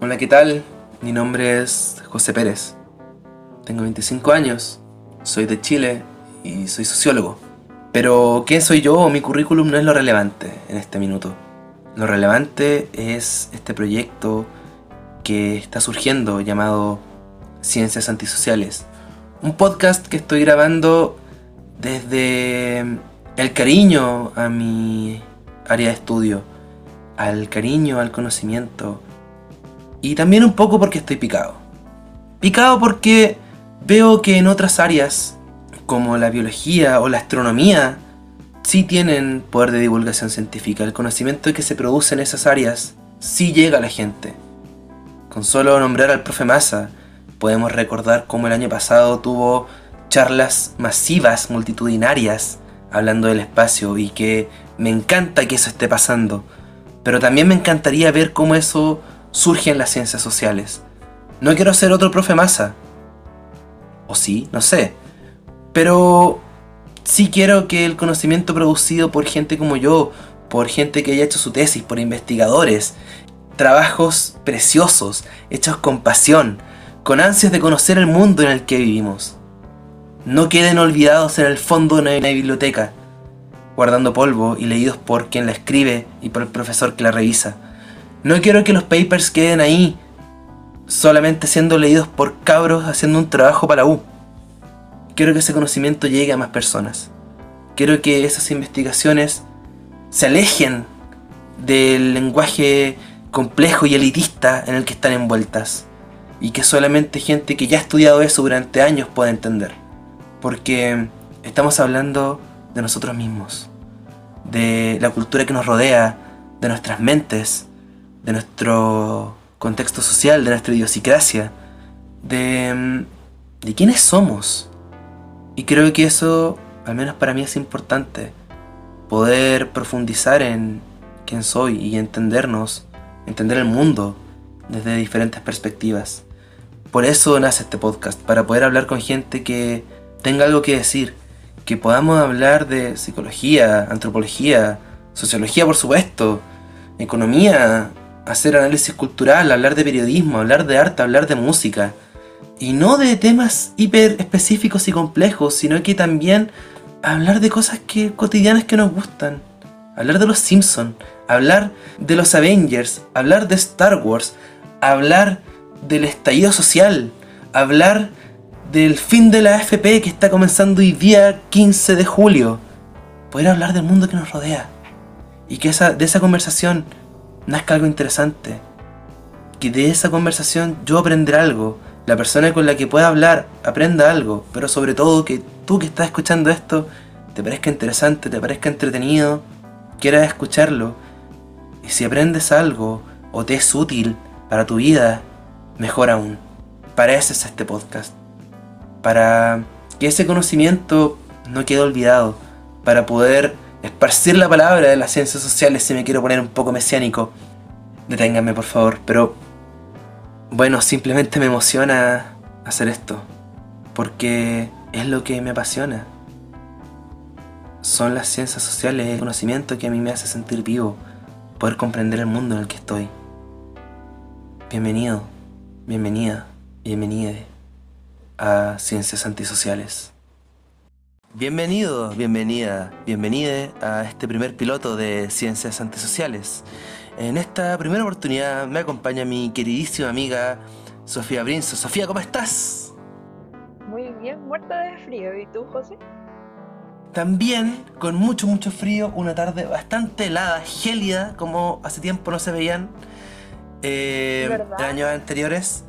Hola, ¿qué tal? Mi nombre es José Pérez. Tengo 25 años, soy de Chile y soy sociólogo. Pero ¿quién soy yo mi currículum no es lo relevante en este minuto? Lo relevante es este proyecto que está surgiendo llamado Ciencias Antisociales. Un podcast que estoy grabando desde el cariño a mi área de estudio, al cariño al conocimiento y también un poco porque estoy picado. Picado porque veo que en otras áreas, como la biología o la astronomía, sí tienen poder de divulgación científica. El conocimiento que se produce en esas áreas sí llega a la gente. Con solo nombrar al profe Massa, podemos recordar cómo el año pasado tuvo charlas masivas, multitudinarias, hablando del espacio y que me encanta que eso esté pasando. Pero también me encantaría ver cómo eso surge en las ciencias sociales. No quiero ser otro profe masa. O sí, no sé. Pero sí quiero que el conocimiento producido por gente como yo, por gente que haya hecho su tesis, por investigadores, trabajos preciosos, hechos con pasión, con ansias de conocer el mundo en el que vivimos, no queden olvidados en el fondo de una biblioteca, guardando polvo y leídos por quien la escribe y por el profesor que la revisa no quiero que los papers queden ahí, solamente siendo leídos por cabros haciendo un trabajo para U. Quiero que ese conocimiento llegue a más personas. Quiero que esas investigaciones se alejen del lenguaje complejo y elitista en el que están envueltas. Y que solamente gente que ya ha estudiado eso durante años pueda entender. Porque estamos hablando de nosotros mismos, de la cultura que nos rodea, de nuestras mentes, de nuestro contexto social, de nuestra idiosincrasia, de, mm, de quiénes somos. Y creo que eso, al menos para mí, es importante. Poder profundizar en quién soy y entendernos, entender el mundo desde diferentes perspectivas. Por eso nace este podcast, para poder hablar con gente que tenga algo que decir, que podamos hablar de psicología, antropología, sociología por supuesto, economía, hacer análisis cultural, hablar de periodismo, hablar de arte, hablar de música. Y no de temas hiper específicos y complejos, sino que también hablar de cosas que, cotidianas que nos gustan. Hablar de los Simpsons, hablar de los Avengers, hablar de Star Wars, hablar del estallido social, hablar del fin de la AFP que está comenzando hoy día 15 de julio. Poder hablar del mundo que nos rodea. Y que esa, de esa conversación nazca algo interesante. Que de esa conversación yo aprenderé algo, la persona con la que pueda hablar aprenda algo, pero sobre todo que tú que estás escuchando esto te parezca interesante, te parezca entretenido, quieras escucharlo. Y si aprendes algo o te es útil para tu vida, mejor aún. Para eso es este podcast. Para que ese conocimiento no quede olvidado. Para poder esparcir la palabra de las ciencias sociales si me quiero poner un poco mesiánico. Deténganme por favor, pero bueno, simplemente me emociona hacer esto, porque es lo que me apasiona. Son las ciencias sociales, el conocimiento que a mí me hace sentir vivo, poder comprender el mundo en el que estoy. Bienvenido, bienvenida, bienvenida a Ciencias Antisociales. Bienvenido, bienvenida, bienvenida a este primer piloto de Ciencias Antisociales. En esta primera oportunidad me acompaña mi queridísima amiga Sofía Brinzo. Sofía, ¿cómo estás? Muy bien, muerta de frío. ¿Y tú, José? También con mucho, mucho frío, una tarde bastante helada, gélida, como hace tiempo no se veían eh, en años anteriores.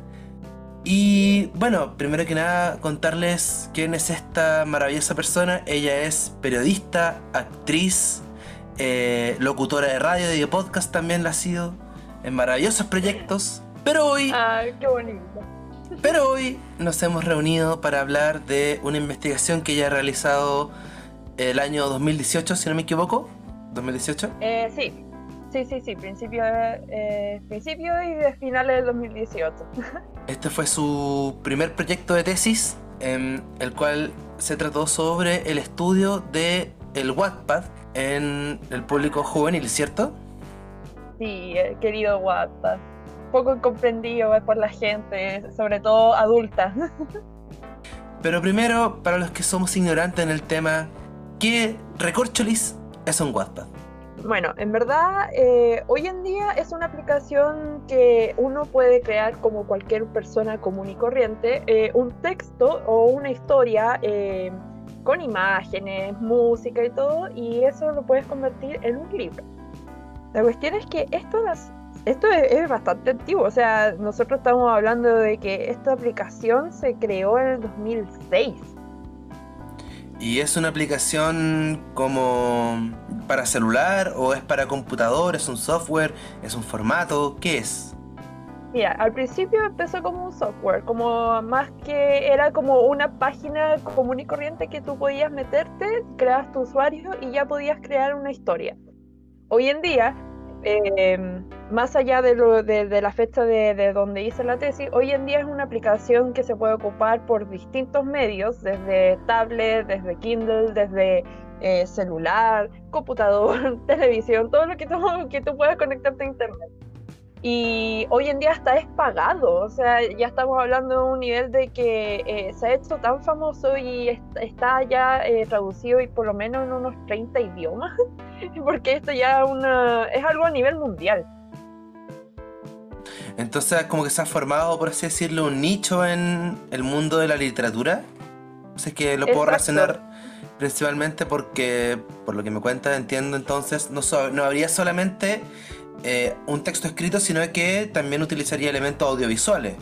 Y bueno, primero que nada contarles quién es esta maravillosa persona. Ella es periodista, actriz, eh, locutora de radio y de podcast también la ha sido en maravillosos proyectos. Pero hoy... Ay, qué bonito. Pero hoy nos hemos reunido para hablar de una investigación que ella ha realizado el año 2018, si no me equivoco. ¿2018? Eh, sí, Sí, sí, sí, principio, eh, principio y de finales del 2018. Este fue su primer proyecto de tesis, en el cual se trató sobre el estudio de el Wattpad, en el público juvenil, ¿cierto? Sí, eh, querido Wattpad. Poco comprendido por la gente, sobre todo adulta. Pero primero, para los que somos ignorantes en el tema, ¿qué recorcholis es un Wattpad? Bueno, en verdad, eh, hoy en día es una aplicación que uno puede crear como cualquier persona común y corriente, eh, un texto o una historia eh, con imágenes, música y todo, y eso lo puedes convertir en un libro. La cuestión es que esto, esto es, bastante antiguo, o sea, nosotros estamos hablando de que esta aplicación se creó en el 2006. ¿Y es una aplicación como para celular o es para computador? ¿Es un software? ¿Es un formato? ¿Qué es? Mira, al principio empezó como un software, como más que era como una página común y corriente que tú podías meterte, creas tu usuario y ya podías crear una historia. Hoy en día eh, más allá de, lo, de, la fecha de, donde hice la tesis, hoy en día es una aplicación que se puede ocupar por distintos medios, desde tablet, desde Kindle, desde eh, celular, computador, televisión, todo lo que tú, que tú puedas conectarte a Internet. Y hoy en día hasta es pagado, o sea, ya estamos hablando de un nivel de que eh, se ha hecho tan famoso y está ya eh, traducido y por lo menos en unos 30 idiomas, porque esto ya una, es algo a nivel mundial. Entonces, como que se ha formado, por así decirlo, un nicho en el mundo de la literatura. Así que lo puedo relacionar principalmente porque, por lo que me cuentas, entiendo entonces, no, no habría solamente eh, un texto escrito, sino que también utilizaría elementos audiovisuales.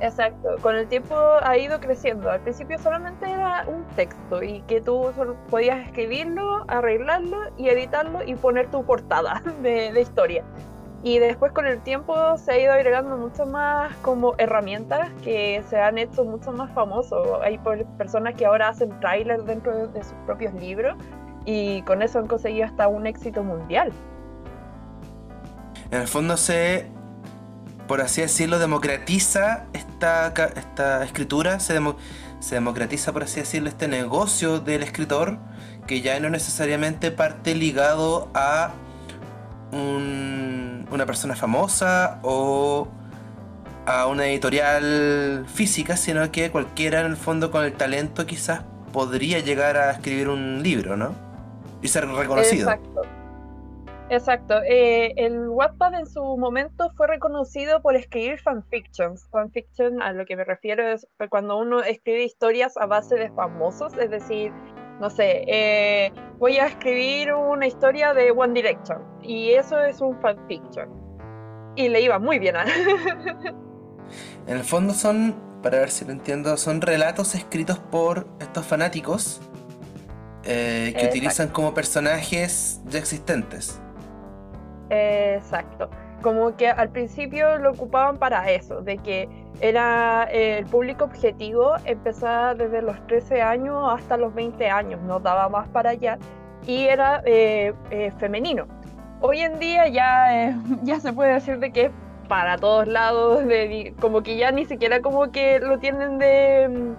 Exacto, con el tiempo ha ido creciendo. Al principio solamente era un texto y que tú podías escribirlo, arreglarlo y editarlo y poner tu portada de, historia. Y después con el tiempo se ha ido agregando mucho más como herramientas que se han hecho mucho más famosos. Hay personas que ahora hacen trailers dentro de sus propios libros y con eso han conseguido hasta un éxito mundial. En el fondo se, por así decirlo, democratiza esta, esta escritura, se, se democratiza, por así decirlo, este negocio del escritor, que ya no necesariamente parte ligado a una persona famosa o a una editorial física, sino que cualquiera en el fondo con el talento quizás podría llegar a escribir un libro, ¿no? Y ser reconocido. Exacto. Exacto. Eh, el Wattpad en su momento fue reconocido por escribir fanfictions. Fanfiction, a lo que me refiero, es cuando uno escribe historias a base de famosos, es decir, no sé, eh, voy a escribir una historia de One Direction y eso es un fanfiction. Y le iba muy bien a... en el fondo son, para ver si lo entiendo, son relatos escritos por estos fanáticos eh, que utilizan como personajes ya existentes. Exacto. Como que al principio lo ocupaban para eso, de que era eh, el público objetivo, empezaba desde los 13 años hasta los 20 años, no daba más para allá, y era eh, eh, femenino. Hoy en día ya, ya se puede decir de que es para todos lados, como que ya ni siquiera como que lo tienen de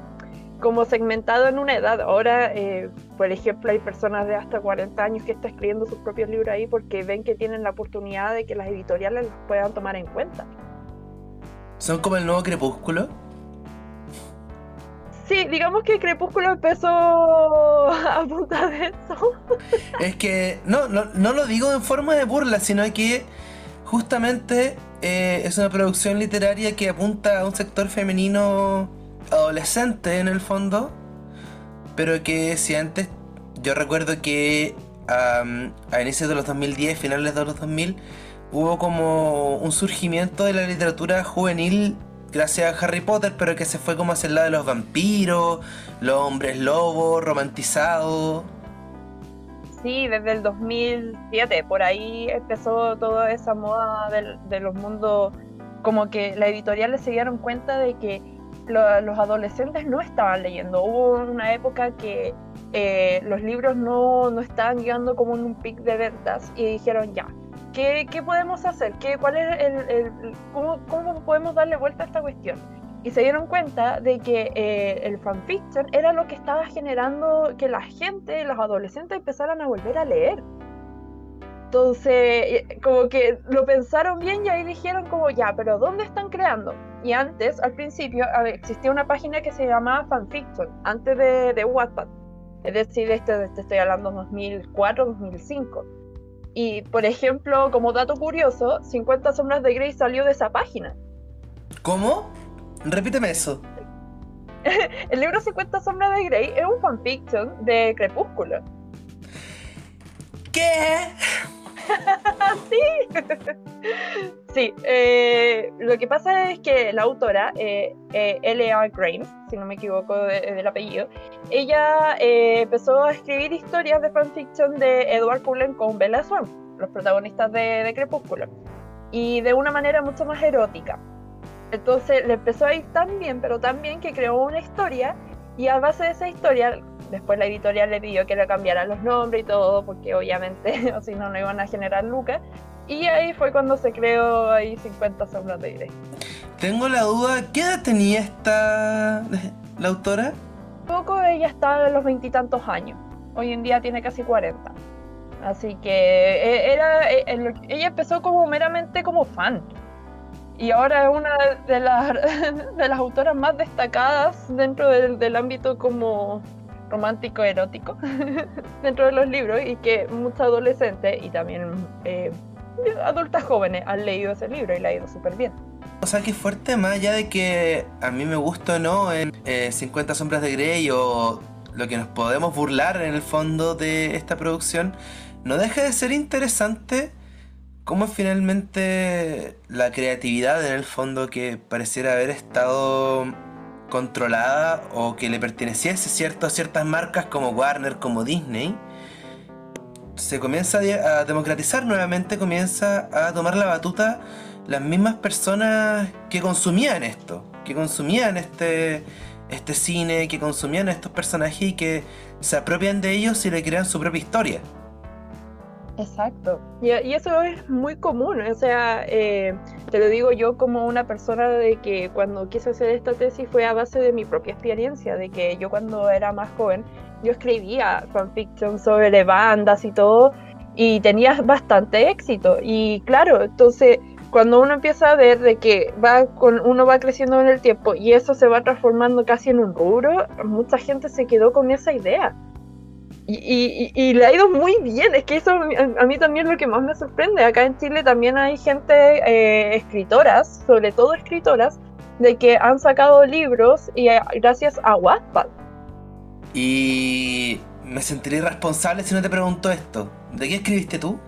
como segmentado en una edad. Ahora, eh, por ejemplo, hay personas de hasta 40 años que están escribiendo sus propios libros ahí porque ven que tienen la oportunidad de que las editoriales los puedan tomar en cuenta. ¿Son como el nuevo Crepúsculo? Sí, digamos que Crepúsculo empezó a punta de eso. Es que no, no, lo digo en forma de burla, sino que justamente eh, es una producción literaria que apunta a un sector femenino adolescente en el fondo, pero que si antes yo recuerdo que a inicios de los 2010, finales de los 2000, hubo como un surgimiento de la literatura juvenil gracias a Harry Potter, pero que se fue como hacia el lado de los vampiros, los hombres lobos, romantizados. Sí, desde el 2007, por ahí empezó toda esa moda de los mundos, como que las editoriales se dieron cuenta de que los adolescentes no estaban leyendo. Hubo una época que eh, los libros no, no, estaban llegando como en un pic de ventas y dijeron ya, ¿qué, qué podemos hacer? ¿Qué, cuál es el, el cómo, cómo, podemos darle vuelta a esta cuestión? y se dieron cuenta de que eh, el fanfiction era lo que estaba generando que la gente, los adolescentes empezaran a volver a leer. Entonces, eh, como que lo pensaron bien y ahí dijeron como, ya, pero ¿dónde están creando? Y antes, al principio, existía una página que se llamaba Fanfiction, antes de, de Wattpad. Es decir, este, este estoy hablando 2004, 2005. Y, por ejemplo, como dato curioso, 50 sombras de Grey salió de esa página. ¿Cómo? Repíteme eso. el libro 50 sombras de Grey es un fanfiction de Crepúsculo. ¿Qué? sí. sí, eh, lo que pasa es que la autora, eh, eh L.A. Grimes, si no me equivoco del apellido, ella empezó a escribir historias de fanfiction de Edward Cullen con Bella Swan, los protagonistas de, de Crepúsculo, y de una manera mucho más erótica. Entonces le empezó a ir tan bien, pero tan bien que creó una historia y a base de esa historia Después la editorial le pidió que le cambiaran los nombres y todo, porque obviamente, o si no, no iban a generar lucas. Y ahí fue cuando se creó ahí 50 sombras de Grey. Tengo la duda, ¿qué edad tenía esta la autora? Poco ella estaba en los veintitantos años. Hoy en día tiene casi 40. Así que e, era, e, ella empezó como meramente como fan. Y ahora es una de las, de las autoras más destacadas dentro del, del ámbito como romántico erótico dentro de los libros y que muchos adolescentes y también eh, adultas jóvenes han leído ese libro y le ha ido súper bien. O sea, que fuerte, más allá de que a mí me gusta no en 50 eh, sombras de Grey o lo que nos podemos burlar en el fondo de esta producción, no deja de ser interesante cómo finalmente la creatividad en el fondo que pareciera haber estado controlada o que le perteneciese cierto, a ciertas marcas como Warner, como Disney, se comienza a democratizar nuevamente, comienza a tomar la batuta las mismas personas que consumían esto, que consumían este, este cine, que consumían estos personajes y que se apropian de ellos y le crean su propia historia. Exacto. Y, eso es muy común. O sea, eh, te lo digo yo como una persona de que cuando quise hacer esta tesis fue a base de mi propia experiencia, de que yo cuando era más joven, yo escribía fanfiction sobre bandas y todo, y tenía bastante éxito. Y claro, entonces cuando uno empieza a ver de que va con uno va creciendo en el tiempo y eso se va transformando casi en un rubro, mucha gente se quedó con esa idea. Y, le ha ido muy bien, es que eso a mí también es lo que más me sorprende. Acá en Chile también hay gente, eh, escritoras, sobre todo escritoras, de que han sacado libros y eh, gracias a Wattpad. Y me sentiría irresponsable si no te pregunto esto. ¿De qué escribiste tú?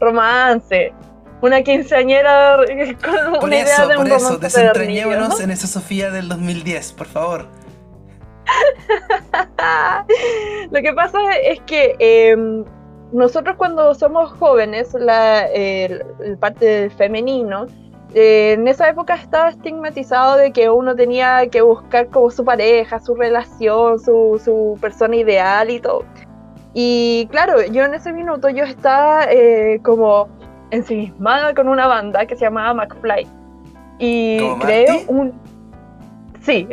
Romance. Una quinceañera con por una eso, idea de por un eso, desentrañémonos en esa Sofía del 2010, por favor. Lo que pasa es que em, nosotros cuando somos jóvenes, la, parte del femenino, eh, en esa época estaba estigmatizado de que uno tenía que buscar como su pareja, su relación, su, su persona ideal y todo. Y claro, yo en ese minuto yo estaba eh, como ensimismada con una banda que se llamaba McFly. Y creo un Sí,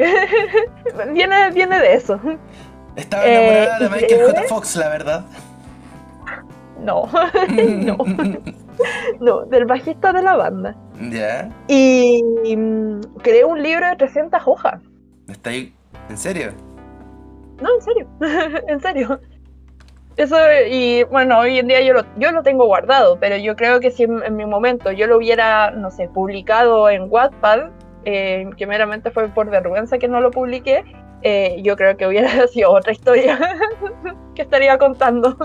viene, viene de eso. Estaba enamorada de eh, Michael J. Fox, la verdad. No, no. no, del bajista de la banda. Ya. Y mm, creé un libro de 300 hojas. ¿Está ahí? ¿En serio? No, en serio. en serio. Eso, y bueno, hoy en día yo lo, yo lo tengo guardado, pero yo creo que si en, en mi momento yo lo hubiera, no sé, publicado en Wattpad, eh, que meramente fue por vergüenza que no lo publiqué, eh, yo creo que hubiera sido otra historia que estaría contando.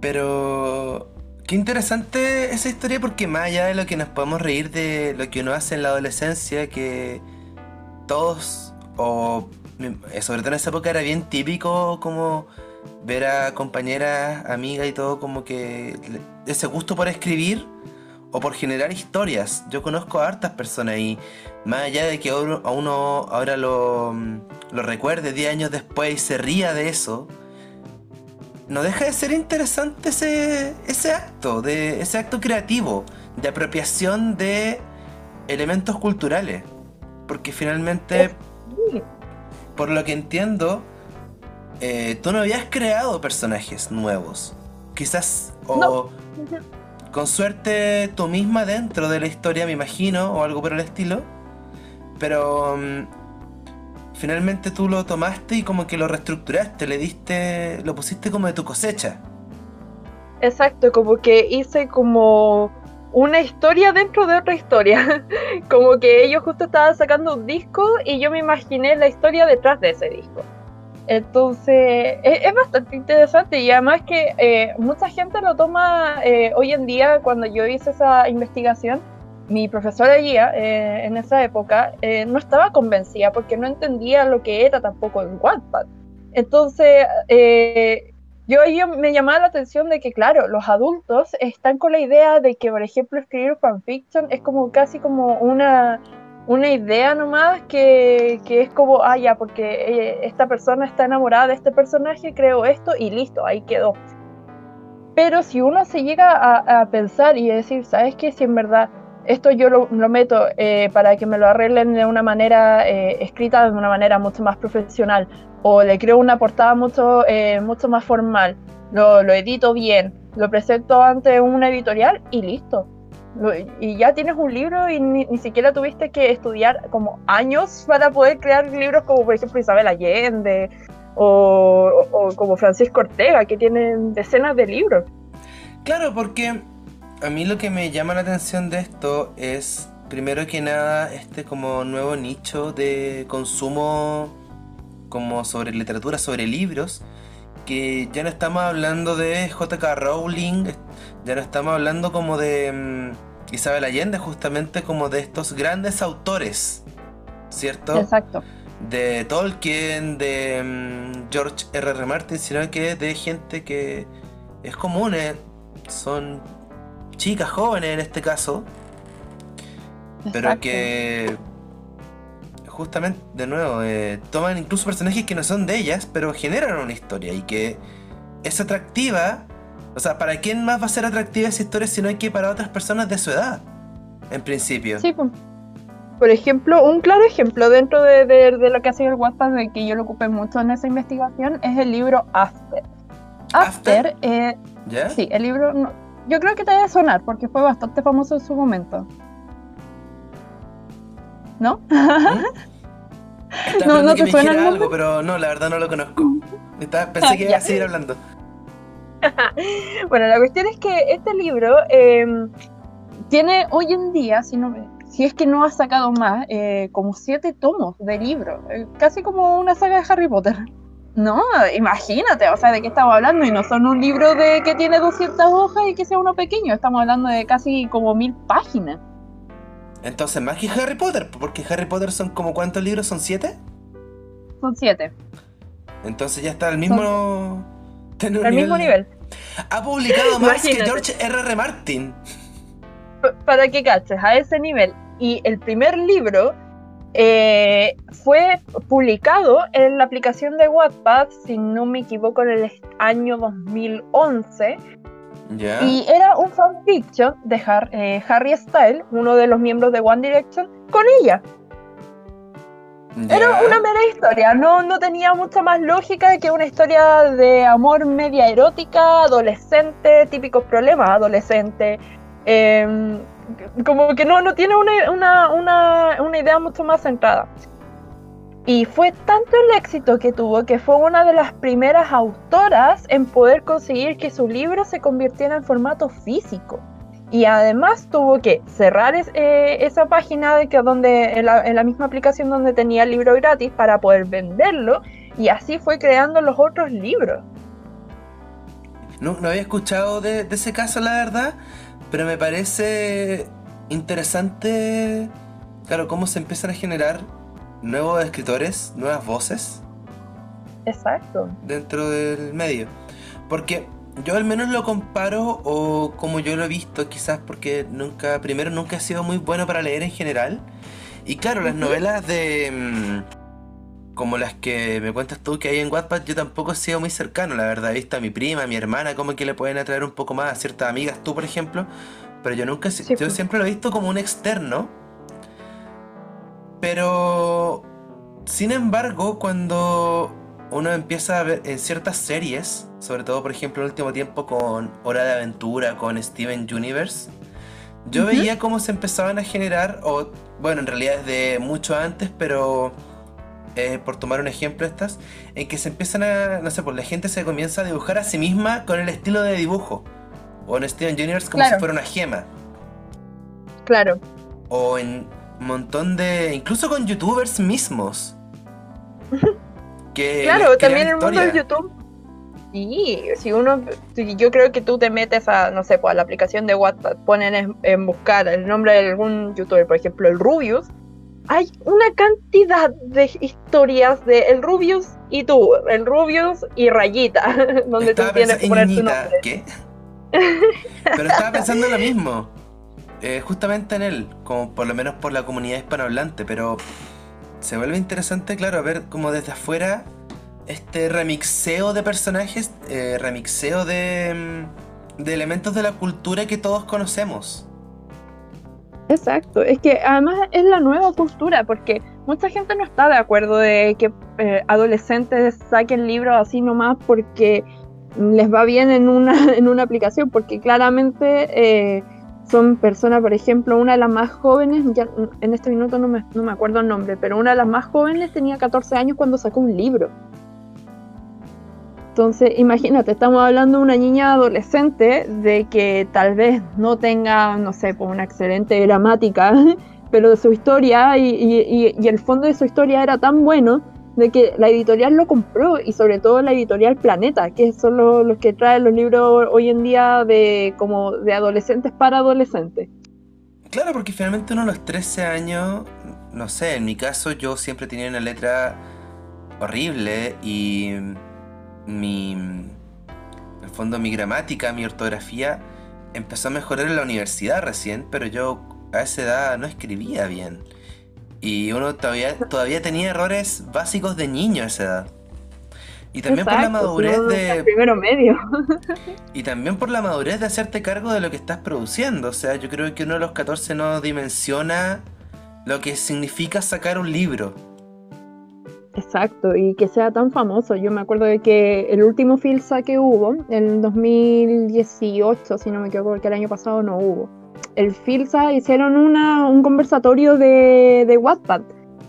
Pero qué interesante esa historia porque más allá de lo que nos podemos reír de lo que uno hace en la adolescencia, que todos, o eh, sobre todo en esa época era bien típico como ver a compañeras, amigas y todo como que ese gusto por escribir o por generar historias. Yo conozco a hartas personas y más allá de que a uno ahora lo, lo recuerde 10 años después y se ría de eso, no deja de ser interesante ese, ese acto, de, ese acto creativo, de apropiación de elementos culturales. Porque finalmente, por lo que entiendo, eh, tú no habías creado personajes nuevos. Quizás, o con suerte tú misma dentro de la historia, me imagino, o algo por el estilo. Pero mm, finalmente tú lo tomaste y como que lo reestructuraste, le diste, lo pusiste como de tu cosecha. Exacto, como que hice como una historia dentro de otra historia. como que ellos justo estaban sacando un disco y yo me imaginé la historia detrás de ese disco. Entonces, es, bastante interesante y además que eh, mucha gente lo toma eh, hoy en día, cuando yo hice esa investigación, mi profesora guía eh, en esa época no estaba convencida porque no entendía lo que era tampoco el Wattpad. Entonces, yo, yo me llamaba la atención de que, claro, los adultos están con la idea de que, por ejemplo, escribir fanfiction es como casi como una una idea nomás que, que es como, ah, ya, porque eh, esta persona está enamorada de este personaje, creo esto y listo, ahí quedó. Pero si uno se llega a, pensar y decir, ¿sabes qué? Si en verdad esto yo lo, meto eh, para que me lo arreglen de una manera eh, escrita, de una manera mucho más profesional, o le creo una portada mucho, mucho más formal, lo, lo edito bien, lo presento ante una editorial y listo y ya tienes un libro y ni, siquiera tuviste que estudiar como años para poder crear libros como por ejemplo Isabel Allende o, como Francisco Ortega, que tienen decenas de libros. Claro, porque a mí lo que me llama la atención de esto es, primero que nada, este como nuevo nicho de consumo como sobre literatura, sobre libros, que ya no estamos hablando de JK Rowling, ya no estamos hablando como de mm, Isabel Allende, justamente como de estos grandes autores, ¿cierto? Exacto. De Tolkien, de mm, George R. R. Martin, sino que de gente que es común, eh, son chicas jóvenes en este caso, pero que justamente, de nuevo, eh, toman incluso personajes que no son de ellas, pero generan una historia y que es atractiva. O sea, ¿para quién más va a ser atractiva esa historia si no hay que para otras personas de su edad? En principio. Sí, pues. Por ejemplo, un claro ejemplo dentro de, lo que ha sido el WhatsApp, de que yo lo ocupé mucho en esa investigación, es el libro After. After, eh, sí, el libro, yo creo que te debe sonar porque fue bastante famoso en su momento. ¿no? no, no te suena algo, pero no, la verdad no lo conozco. pensé que iba a seguir hablando. bueno, la cuestión es que este libro em, tiene hoy en día, si, no, si es que no ha sacado más, eh, como siete tomos de libro, eh, casi como una saga de Harry Potter. No, imagínate, o sea, de qué estamos hablando y no son un libro de que tiene 200 hojas y que sea uno pequeño, estamos hablando de casi como mil páginas. Entonces, más que Harry Potter, porque Harry Potter son como cuántos libros, ¿son siete? Son siete. Entonces ya está al mismo... Al mismo nivel. Ha publicado más que George R. R. Martin. para que caches, a ese nivel. Y el primer libro eh, fue publicado en la aplicación de Wattpad, si no me equivoco, en el año 2011 y era un fanfiction de eh, Harry Styles, uno de los miembros de One Direction, con ella. Era una mera historia, no, no tenía mucha más lógica que una historia de amor media erótica, adolescente, típicos problemas adolescente. Em, como que no, no tiene una, una, una idea mucho más centrada. Y fue tanto el éxito que tuvo que fue una de las primeras autoras en poder conseguir que su libro se convirtiera en formato físico. Y además tuvo que cerrar eh, esa página de que donde, en la, misma aplicación donde tenía el libro gratis para poder venderlo. Y así fue creando los otros libros. No, no había escuchado de, de ese caso, la verdad. Pero me parece interesante, claro, cómo se empiezan a generar nuevos escritores, nuevas voces. Exacto. Dentro del medio. Porque yo al menos lo comparo o como yo lo he visto, quizás porque nunca, primero nunca he sido muy bueno para leer en general. Y claro, las novelas de... Mm, como las que me cuentas tú que hay en Wattpad, yo tampoco he sido muy cercano, la verdad. He visto a mi prima, a mi hermana, como que le pueden atraer un poco más a ciertas amigas, tú por ejemplo. Pero yo nunca, yo pues. siempre lo he visto como un externo Pero, sin embargo, cuando uno empieza a ver en ciertas series, sobre todo por ejemplo en el último tiempo con Hora de Aventura, con Steven Universe, yo veía cómo se empezaban a generar, o bueno, en realidad desde mucho antes, pero eh, por tomar un ejemplo estas, en que se empiezan a, no sé, pues la gente se comienza a dibujar a sí misma con el estilo de dibujo. O en Steven Universe como si fuera una gema. Claro. O en un montón de. incluso con youtubers mismos. que claro, también en el mundo de YouTube. Sí, si uno, yo creo que tú te metes a, no sé, pues a la aplicación de WhatsApp, ponen en, buscar el nombre de algún youtuber, por ejemplo, el Rubius, hay una cantidad de historias de el Rubius y tú, el Rubius y Rayita, donde tú tienes que poner tu nombre. ¿Qué? Pero estaba pensando lo mismo. Eh, justamente en él, como por lo menos por la comunidad hispanohablante, pero se vuelve interesante, claro, ver como desde afuera este remixeo de personajes, eh, remixeo de, mm, de elementos de la cultura que todos conocemos. Exacto, es que además es la nueva cultura, porque mucha gente no está de acuerdo de que eh, adolescentes saquen libros así nomás porque les va bien en una, en una aplicación, porque claramente son personas, por ejemplo, una de las más jóvenes, ya en este minuto no me, no me acuerdo el nombre, pero una de las más jóvenes tenía 14 años cuando sacó un libro. Entonces, imagínate, estamos hablando de una niña adolescente de que tal vez no tenga, no sé, pues una excelente gramática, pero de su historia y, y, y, el fondo de su historia era tan bueno de que la editorial lo compró y sobre todo la editorial Planeta, que son los, que traen los libros hoy en día de como de adolescentes para adolescentes. Claro, porque finalmente uno a los 13 años, no sé, en mi caso yo siempre tenía una letra horrible y mi en el fondo mi gramática, mi ortografía empezó a mejorar en la universidad recién, pero yo a esa edad no escribía bien. Y uno todavía, todavía tenía errores básicos de niño a esa edad. Y también por la madurez de. Primero medio. y también por la madurez de hacerte cargo de lo que estás produciendo. O sea, yo creo que uno de los 14 no dimensiona lo que significa sacar un libro. Exacto, y que sea tan famoso. Yo me acuerdo de que el último Filsa que hubo, en 2018, si no me equivoco, porque el año pasado no hubo el Filsa hicieron una, un conversatorio de, de Wattpad.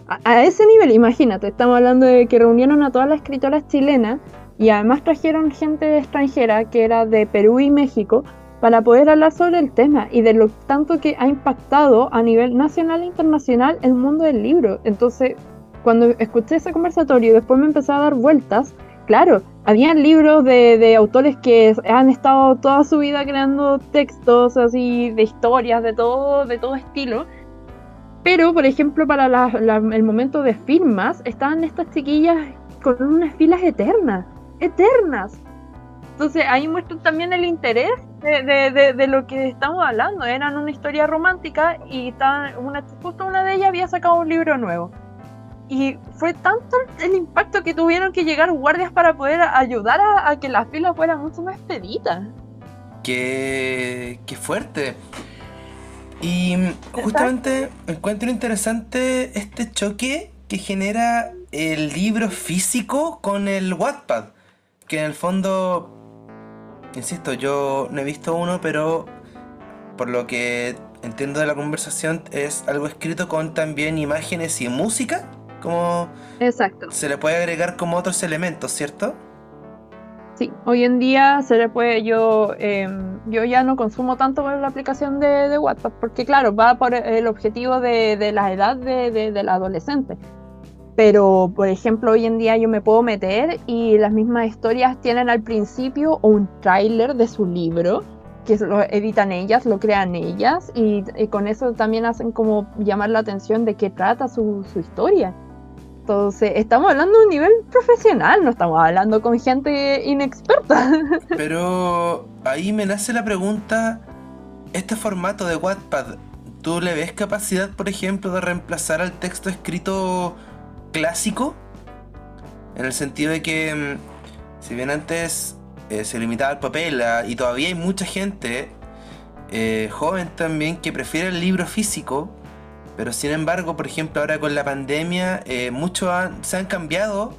A, ese nivel, imagínate, estamos hablando de que reunieron a todas las escritoras chilenas y además trajeron gente extranjera que era de Perú y México para poder hablar sobre el tema y de lo tanto que ha impactado a nivel nacional e internacional el mundo del libro. Entonces, cuando escuché ese conversatorio después me empecé a dar vueltas, claro, habían libros de, autores que han estado toda su vida creando textos así de historias de todo, de todo estilo. Pero, por ejemplo, para el momento de firmas, estaban estas chiquillas con unas filas eternas, eternas. Entonces ahí muestran también el interés de, lo que estamos hablando. Eran una historia romántica y una, justo una de ellas había sacado un libro nuevo. Y fue tanto el impacto que tuvieron que llegar guardias para poder ayudar a, que la fila fuera mucho más expedita. Qué, qué fuerte. Y justamente encuentro interesante este choque que genera el libro físico con el Wattpad. Que en el fondo, insisto, yo no he visto uno, pero por lo que entiendo de la conversación es algo escrito con también imágenes y música. Como Exacto. Se le puede agregar como otros elementos, ¿cierto? Sí, hoy en día se le puede, yo, em, yo ya no consumo tanto la aplicación de, de, WhatsApp, porque claro, va por el objetivo de, la edad de, del adolescente. Pero, por ejemplo, hoy en día yo me puedo meter y las mismas historias tienen al principio un tráiler de su libro, que lo editan ellas, lo crean ellas, y, con eso también hacen como llamar la atención de qué trata su, su historia. Entonces, estamos hablando de un nivel profesional, no estamos hablando con gente inexperta. Pero ahí me nace la pregunta, este formato de Wattpad, ¿tú le ves capacidad, por ejemplo, de reemplazar al texto escrito clásico? En el sentido de que, mm, si bien antes eh, se limitaba al papel, ah, y todavía hay mucha gente eh, joven también que prefiere el libro físico, Pero sin embargo, por ejemplo, ahora con la pandemia, eh, muchos se han cambiado,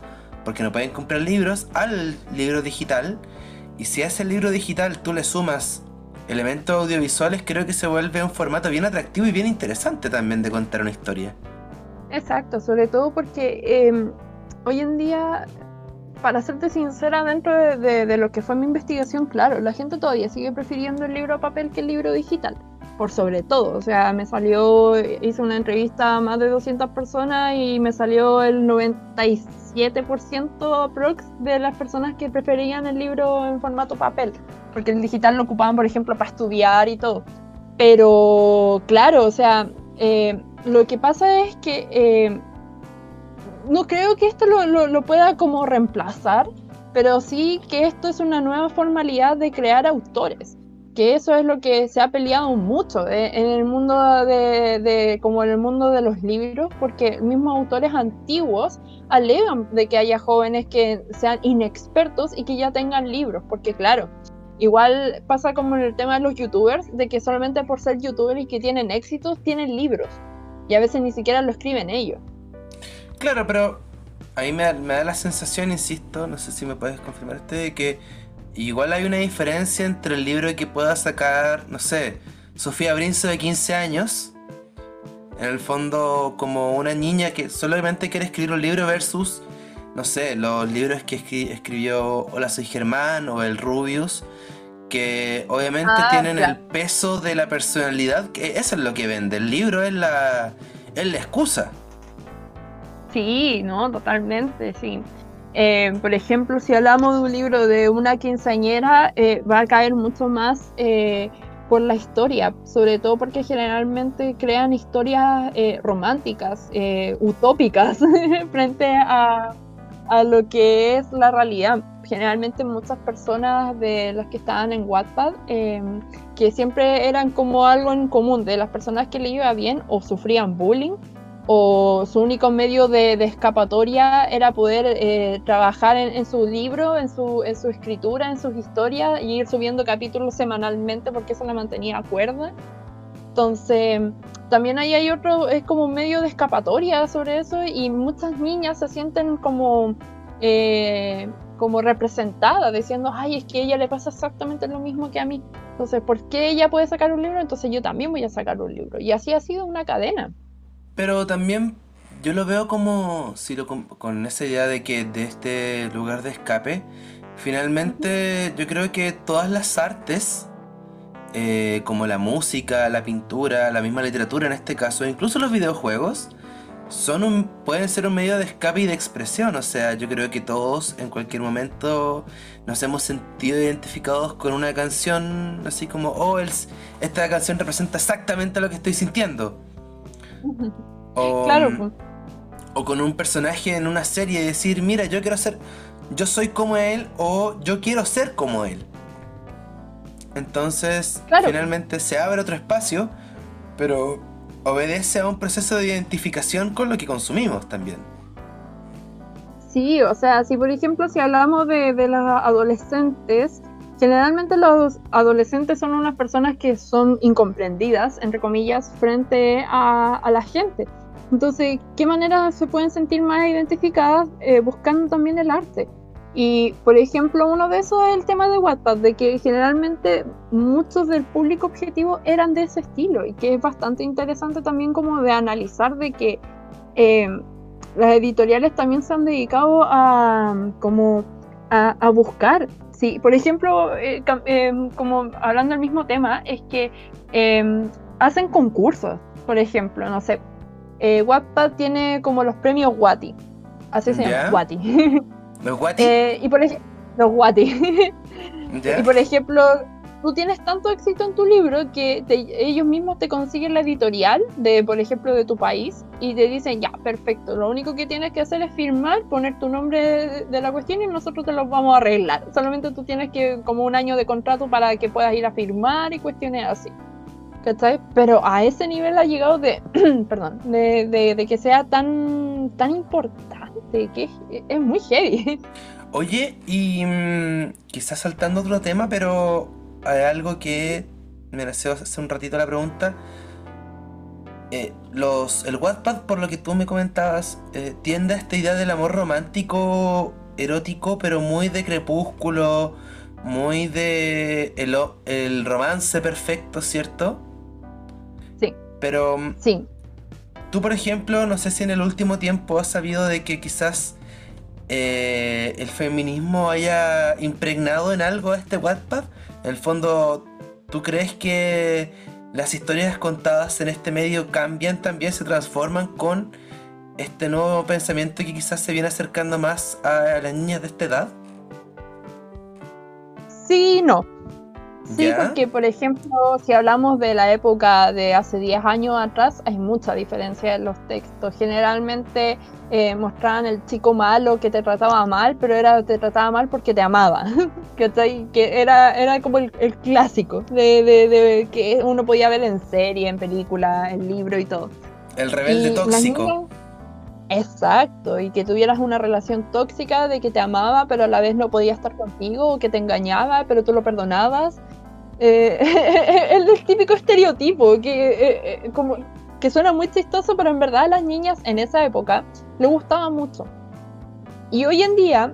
porque no pueden comprar libros, al libro digital. Y si a ese libro digital tú le sumas elementos audiovisuales, creo que se vuelve un formato bien atractivo y bien interesante también de contar una historia. Exacto, sobre todo porque em, hoy en día, para serte sincera, dentro de, lo que fue mi investigación, claro, la gente todavía sigue prefiriendo el libro a papel que el libro digital, por sobre todo. O sea, me salió, hice una entrevista a más de 200 personas y me salió el 97% aprox de las personas que preferían el libro en formato papel, porque el digital lo ocupaban, por ejemplo, para estudiar y todo. Pero claro, o sea, eh, lo que pasa es que eh, no creo que esto lo, pueda como reemplazar, pero sí que esto es una nueva formalidad de crear autores que eso es lo que se ha peleado mucho eh, en el mundo de, como en el mundo de los libros porque mismos autores antiguos alegan de que haya jóvenes que sean inexpertos y que ya tengan libros porque claro igual pasa como en el tema de los youtubers de que solamente por ser youtubers y que tienen éxitos tienen libros y a veces ni siquiera lo escriben ellos. Claro, pero a mí me da, la sensación, insisto, no sé si me puedes confirmar este, de que igual hay una diferencia entre el libro que pueda sacar, no sé, Sofía Brinzo de 15 años, en el fondo como una niña que solamente quiere escribir un libro versus, no sé, los libros que escribió Hola soy Germán o El Rubius, que obviamente ah, tienen el peso de la personalidad, que eso es lo que vende. El libro es la, es la excusa. Sí, no, totalmente, sí. Eh, por ejemplo, si hablamos de un libro de una quinceañera, eh, va a caer mucho más eh, por la historia, sobre todo porque generalmente crean historias románticas, utópicas, frente a, a lo que es la realidad. Generalmente muchas personas de las que estaban en Wattpad, em, que siempre eran como algo en común, de las personas que le iba bien o sufrían bullying, o su único medio de, escapatoria era poder eh, trabajar en, su libro, en su, escritura, en sus historias, y ir subiendo capítulos semanalmente porque eso la mantenía cuerda. Entonces, también ahí hay otro, es como un medio de escapatoria sobre eso, y muchas niñas se sienten como eh, como representada, diciendo, ay, es que a ella le pasa exactamente lo mismo que a mí. Entonces, ¿por qué ella puede sacar un libro? Entonces yo también voy a sacar un libro. Y así ha sido una cadena. Pero también yo lo veo como, si lo, con esa idea de que de este lugar de escape, finalmente yo creo que todas las artes, eh, como la música, la pintura, la misma literatura en este caso, incluso los videojuegos, son un, pueden ser un medio de escape y de expresión. O sea, yo creo que todos en cualquier momento nos hemos sentido identificados con una canción, así como, oh, esta canción representa exactamente lo que estoy sintiendo. O, claro. Pues. O con un personaje en una serie y decir, mira, yo quiero ser, yo soy como él o yo quiero ser como él. Entonces, finalmente se abre otro espacio, pero obedece a un proceso de identificación con lo que consumimos también. Sí, o sea, si por ejemplo si hablamos de, de las adolescentes, generalmente los adolescentes son unas personas que son incomprendidas, entre comillas, frente a, a la gente. Entonces, ¿qué manera se pueden sentir más identificadas eh, buscando también el arte? Y, por ejemplo, uno de esos es el tema de WhatsApp, de que generalmente muchos del público objetivo eran de ese estilo y que es bastante interesante también como de analizar de que eh, las editoriales también se han dedicado a como a, buscar. Sí, por ejemplo, eh, eh, como hablando del mismo tema, es que hacen concursos, por ejemplo, no sé, Wattpad tiene como los premios Wati, así se llama, Wati. ¿Los Guati? Eh, y por ejemplo, los Guati. Y por ejemplo, tú tienes tanto éxito en tu libro que ellos mismos te consiguen la editorial de, por ejemplo, de tu país y te dicen, ya, perfecto, lo único que tienes que hacer es firmar, poner tu nombre de, la cuestión y nosotros te lo vamos a arreglar. Solamente tú tienes que, como un año de contrato para que puedas ir a firmar y cuestiones así. ¿Cachai? Pero a ese nivel ha llegado de, perdón, de, de, que sea tan, tan importante que es, muy heavy. Oye, y mm, quizás saltando otro tema, pero hay algo que me nació hace un ratito la pregunta. eh, los, el Wattpad, por lo que tú me comentabas, eh, tiende a esta idea del amor romántico, erótico, pero muy de crepúsculo, muy de el, el romance perfecto, ¿cierto? Sí. Pero mm, Sí. tú, por ejemplo, no sé si en el último tiempo has sabido de que quizás eh, el feminismo haya impregnado en algo a este Wattpad. En el fondo, ¿tú crees que las historias contadas en este medio cambian también, se transforman con este nuevo pensamiento que quizás se viene acercando más a las niñas de esta edad? Sí, no. Sí, ¿Ya? porque por ejemplo, si hablamos de la época de hace 10 años atrás, hay mucha diferencia en los textos. Generalmente eh, mostraban el chico malo que te trataba mal, pero era te trataba mal porque te amaba. Que era, era como el, el clásico de, de- de que uno podía ver en serie, en película, en libro y todo. El rebelde Y tóxico. Exacto, y que tuvieras una relación tóxica de que te amaba, pero a la vez no podía estar contigo, o que te engañaba, pero tú lo perdonabas. Eh, el, típico estereotipo que, eh, eh, como, que suena muy chistoso, pero en verdad a las niñas en esa época le gustaba mucho. Y hoy en día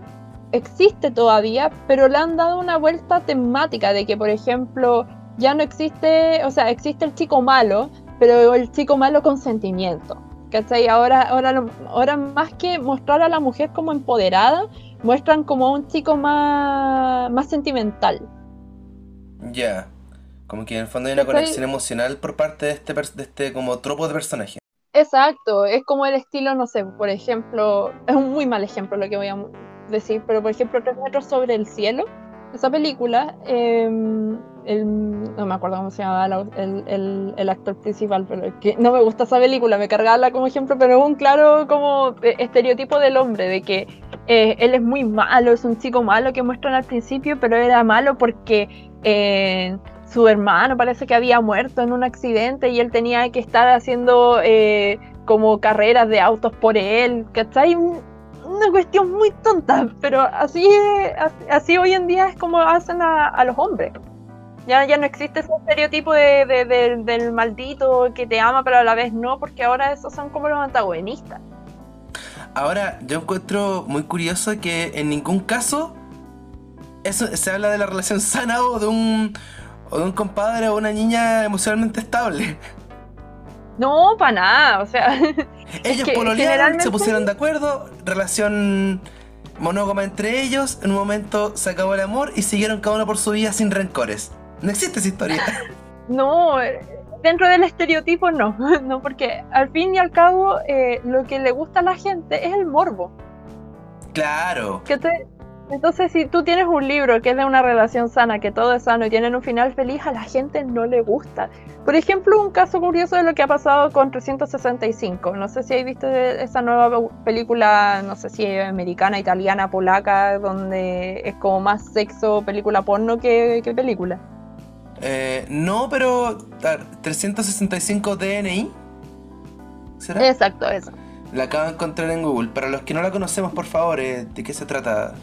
existe todavía, pero le han dado una vuelta temática de que, por ejemplo, ya no existe, o sea, existe el chico malo, pero el chico malo con sentimiento. ¿Cachai? Ahora, ahora, ahora más que mostrar a la mujer como empoderada, muestran como un chico más, más sentimental. Ya. Como que en el fondo hay una Estoy- conexión emocional por parte de este, de este como tropo de personaje. Exacto, es como el estilo, no sé, por ejemplo, es un muy mal ejemplo lo que voy a decir, pero por ejemplo, Tres metros sobre el cielo, esa película, eh, el- no me acuerdo cómo se llamaba la- el, el- el actor principal, pero es que no me gusta esa película, me cargaba como ejemplo, pero es un claro como eh, estereotipo del hombre, de que eh, él es muy malo, es un chico malo que muestran al principio, pero era malo porque... eh, su hermano parece que había muerto en un accidente y él tenía que estar haciendo eh, como carreras de autos por él, ¿cachai? Un- Una cuestión muy tonta, pero así, así, hoy en día es como hacen a, los hombres. Ya, ya no existe ese estereotipo de- del maldito que te ama pero a la vez no, porque ahora esos son como los antagonistas. Ahora, yo encuentro muy curioso que en ningún caso eso, se habla de la relación sana o de un, o de un compadre o una niña emocionalmente estable. No, para nada, o sea, Ellos que pololearon, generalmente- se pusieron de acuerdo, relación monógama entre ellos, en un momento se acabó el amor y siguieron cada uno por su vida sin rencores. No existe esa historia. No, dentro del estereotipo no, no, porque al fin y al cabo eh, lo que le gusta a la gente es el morbo. claro. Que te- Entonces, si tú tienes un libro que es de una relación sana, que todo es sano y tienen un final feliz, a la gente no le gusta. Por ejemplo, un caso curioso de lo que ha pasado con 365. No sé si habéis visto esa nueva película, no sé si americana, italiana, polaca, donde es como más sexo, película porno que, que película. Eh, no, pero a ver, 365 DNI. ¿Será? Exacto, eso. La acabo de encontrar en Google. Para los que no la conocemos, por favor, eh, ¿de qué se trata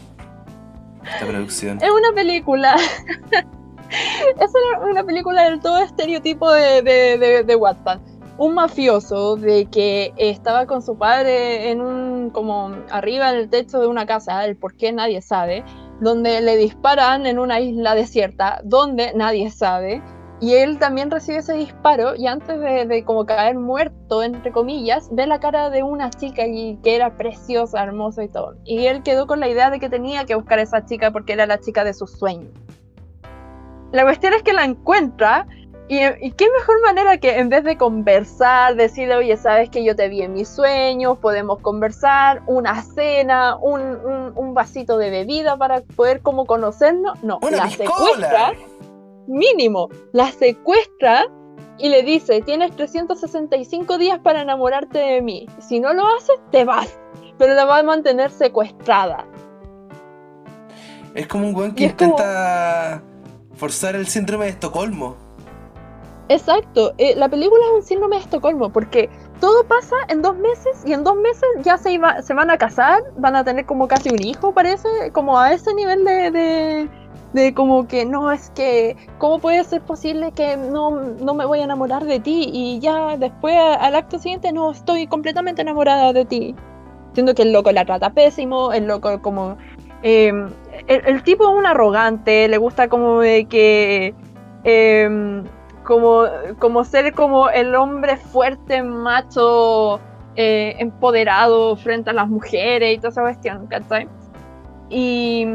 esta producción? Es una película. es una, película del todo estereotipo de, de, de, de Wattpad. Un mafioso de que estaba con su padre en un como arriba en el techo de una casa, el por qué nadie sabe, donde le disparan en una isla desierta, donde nadie sabe, y él también recibe ese disparo y antes de, de como caer muerto, entre comillas, ve la cara de una chica y que era preciosa, hermosa y todo. Y él quedó con la idea de que tenía que buscar a esa chica porque era la chica de sus sueños. La cuestión es que la encuentra y, y qué mejor manera que en vez de conversar, decirle, oye, sabes que yo te vi en mis sueños, podemos conversar, una cena, un, un- un vasito de bebida para poder como conocernos. No, ¡Una la piscola! secuestra, mínimo, la secuestra y le dice, tienes 365 días para enamorarte de mí. Si no lo haces, te vas. Pero la va a mantener secuestrada. Es como un weón que como- intenta forzar el síndrome de Estocolmo. Exacto, eh, la película es un síndrome de Estocolmo porque todo pasa en dos meses y en dos meses ya se, iba, se van a casar, van a tener como casi un hijo, parece, como a ese nivel de, de, de como que no es que, ¿cómo puede ser posible que no, no me voy a enamorar de ti? Y ya después al acto siguiente no estoy completamente enamorada de ti. Siendo que el loco la trata pésimo, el loco como... Em, el, tipo es un arrogante, le gusta como de que... Em, como, como ser como el hombre fuerte, macho, eh, empoderado frente a las mujeres y toda esa cuestión, ¿cachai? Y...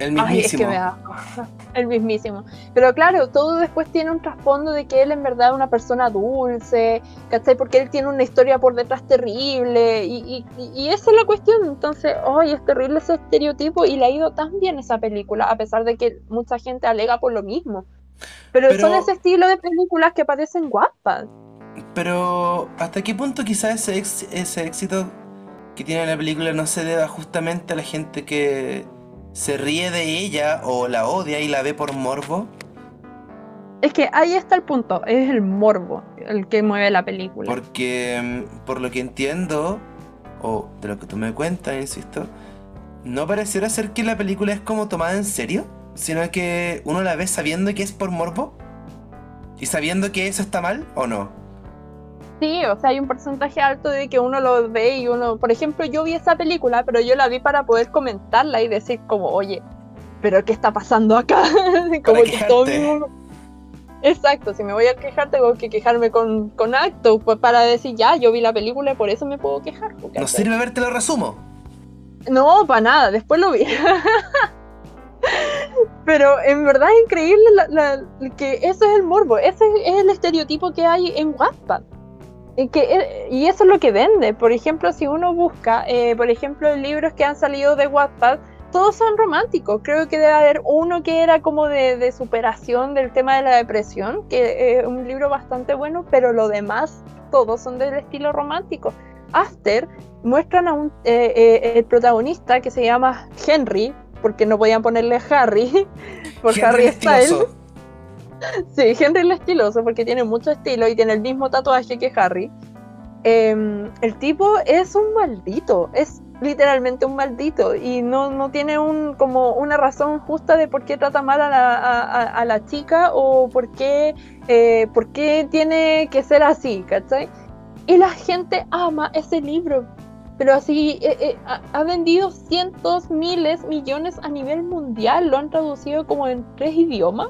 El mismísimo. El mismísimo. Pero claro, todo después tiene un trasfondo de que él en verdad es una persona dulce, ¿cachai? Porque él tiene una historia por detrás terrible y, y, esa es la cuestión. Entonces, ¡ay! es terrible ese estereotipo y le ha ido tan bien esa película, a pesar de que mucha gente alega por lo mismo. Pero, son ese estilo de películas que parecen guapas. Pero, ¿hasta qué punto quizás ese, ese éxito que tiene la película no se deba justamente a la gente que se ríe de ella o la odia y la ve por morbo? Es que ahí está el punto, es el morbo el que mueve la película. Porque, mm, por lo que entiendo, o de lo que tú me cuentas, insisto, no pareciera ser que la película es como tomada en serio, sino que uno la ve sabiendo que es por morbo y sabiendo que eso está mal o no. Sí, o sea, hay un porcentaje alto de que uno lo ve y uno, por ejemplo, yo vi esa película, pero yo la vi para poder comentarla y decir como, oye, pero ¿qué está pasando acá? como que todo Exacto, si me voy a quejar tengo que quejarme con, con actos pues para decir, ya, yo vi la película y por eso me puedo quejar. ¿No sirve verte lo resumo? No, para nada, después lo vi. Pero en verdad es increíble que ese es el morbo, ese es el estereotipo que hay en WhatsApp. Eh, y eso es lo que vende. Por ejemplo, si uno busca, eh, por ejemplo, libros que han salido de Wattpad, todos son románticos. Creo que debe haber uno que era como de, superación del tema de la depresión, que es un libro bastante bueno, pero lo demás, todos son del estilo romántico. After muestran a un eh, el protagonista que se llama Henry, porque no podían ponerle Harry, por Harry, Harry Styles. Sí, Henry el estiloso porque tiene mucho estilo y tiene el mismo tatuaje que Harry. Em, el tipo es un maldito, es literalmente un maldito y no, no tiene un, como una razón justa de por qué trata mal a la, a, la chica o por qué, eh, por qué tiene que ser así, ¿cachai? Y la gente ama ese libro, pero así eh, eh, ha vendido cientos, miles, millones a nivel mundial, lo han traducido como en tres idiomas.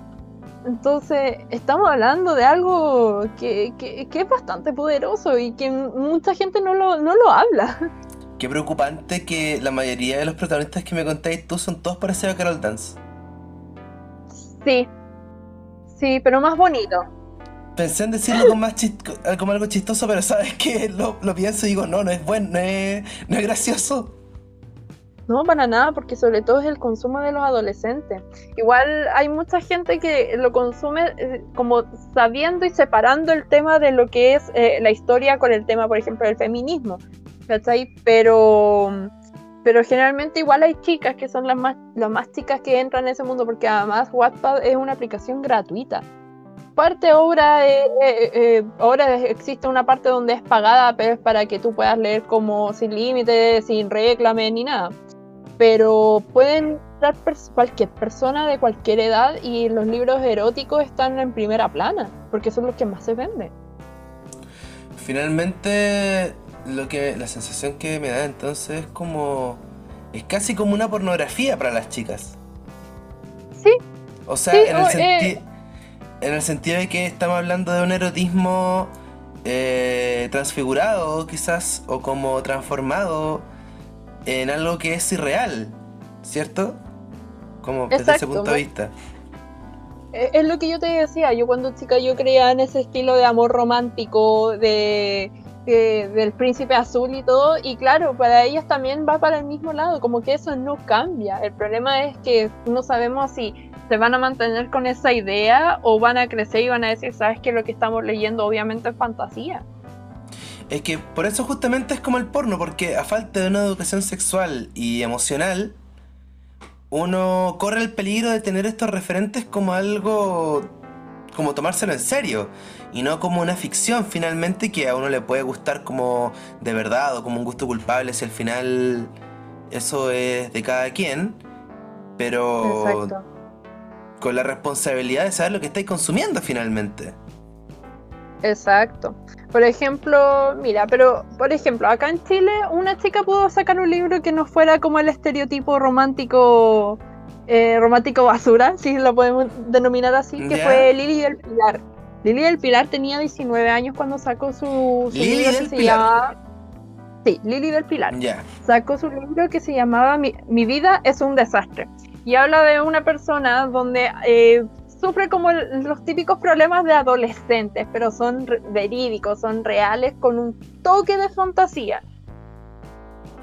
Entonces, estamos hablando de algo que, es bastante poderoso y que mucha gente no lo, no lo habla. Qué preocupante que la mayoría de los protagonistas que me contáis tú son todos parecidos a Carol Dance. Sí, sí, pero más bonito. Pensé en decirlo como, más como algo chistoso, pero sabes que lo, pienso y digo, no, no es bueno, no es gracioso. No, para nada, porque sobre todo es el consumo de los adolescentes. Igual hay mucha gente que lo consume eh, como sabiendo y separando el tema de lo que es eh, la historia con el tema, por ejemplo, del feminismo. ¿Cachai? Pero, pero generalmente igual hay chicas que son las más, las más chicas que entran en ese mundo, porque además Wattpad es una aplicación gratuita. Parte ahora, eh, ahora existe una parte donde es pagada, pero es para que tú puedas leer como sin límites, sin reclame ni nada pero pueden dar cualquier persona de cualquier edad y los libros eróticos están en primera plana, porque son los que más se venden. Finalmente, lo que la sensación que me da entonces es como es casi como una pornografía para las chicas. Sí. O sea, en, el eh, en, el sentido de que estamos hablando de un erotismo eh, transfigurado, quizás, o como transformado en algo que es irreal, ¿cierto? Como desde ese punto de vista. Es lo que yo te decía, yo cuando chica yo creía en ese estilo de amor romántico, de, del príncipe azul y todo, y claro, para ellas también va para el mismo lado, como que eso no cambia. El problema es que no sabemos si se van a mantener con esa idea o van a crecer y van a decir, sabes que lo que estamos leyendo obviamente es fantasía. Es que por eso justamente es como el porno, porque a falta de una educación sexual y emocional, uno corre el peligro de tener estos referentes como algo, como tomárselo en serio, y no como una ficción finalmente que a uno le puede gustar como de verdad o como un gusto culpable si al final eso es de cada quien. pero con la responsabilidad de saber lo que estáis consumiendo finalmente. Exacto. Por ejemplo, mira, pero por ejemplo, acá en Chile una chica pudo sacar un libro que no fuera como el estereotipo romántico eh, romántico basura, si lo podemos denominar así, que fue Lili del Pilar. Lili del Pilar tenía 19 años cuando sacó su, libro que se llamaba... Sí, Lili del Pilar. Sacó su libro que se llamaba Mi, vida es un desastre. Y habla de una persona donde eh, sufre como los típicos problemas de adolescentes, pero son verídicos, son reales, con un toque de fantasía.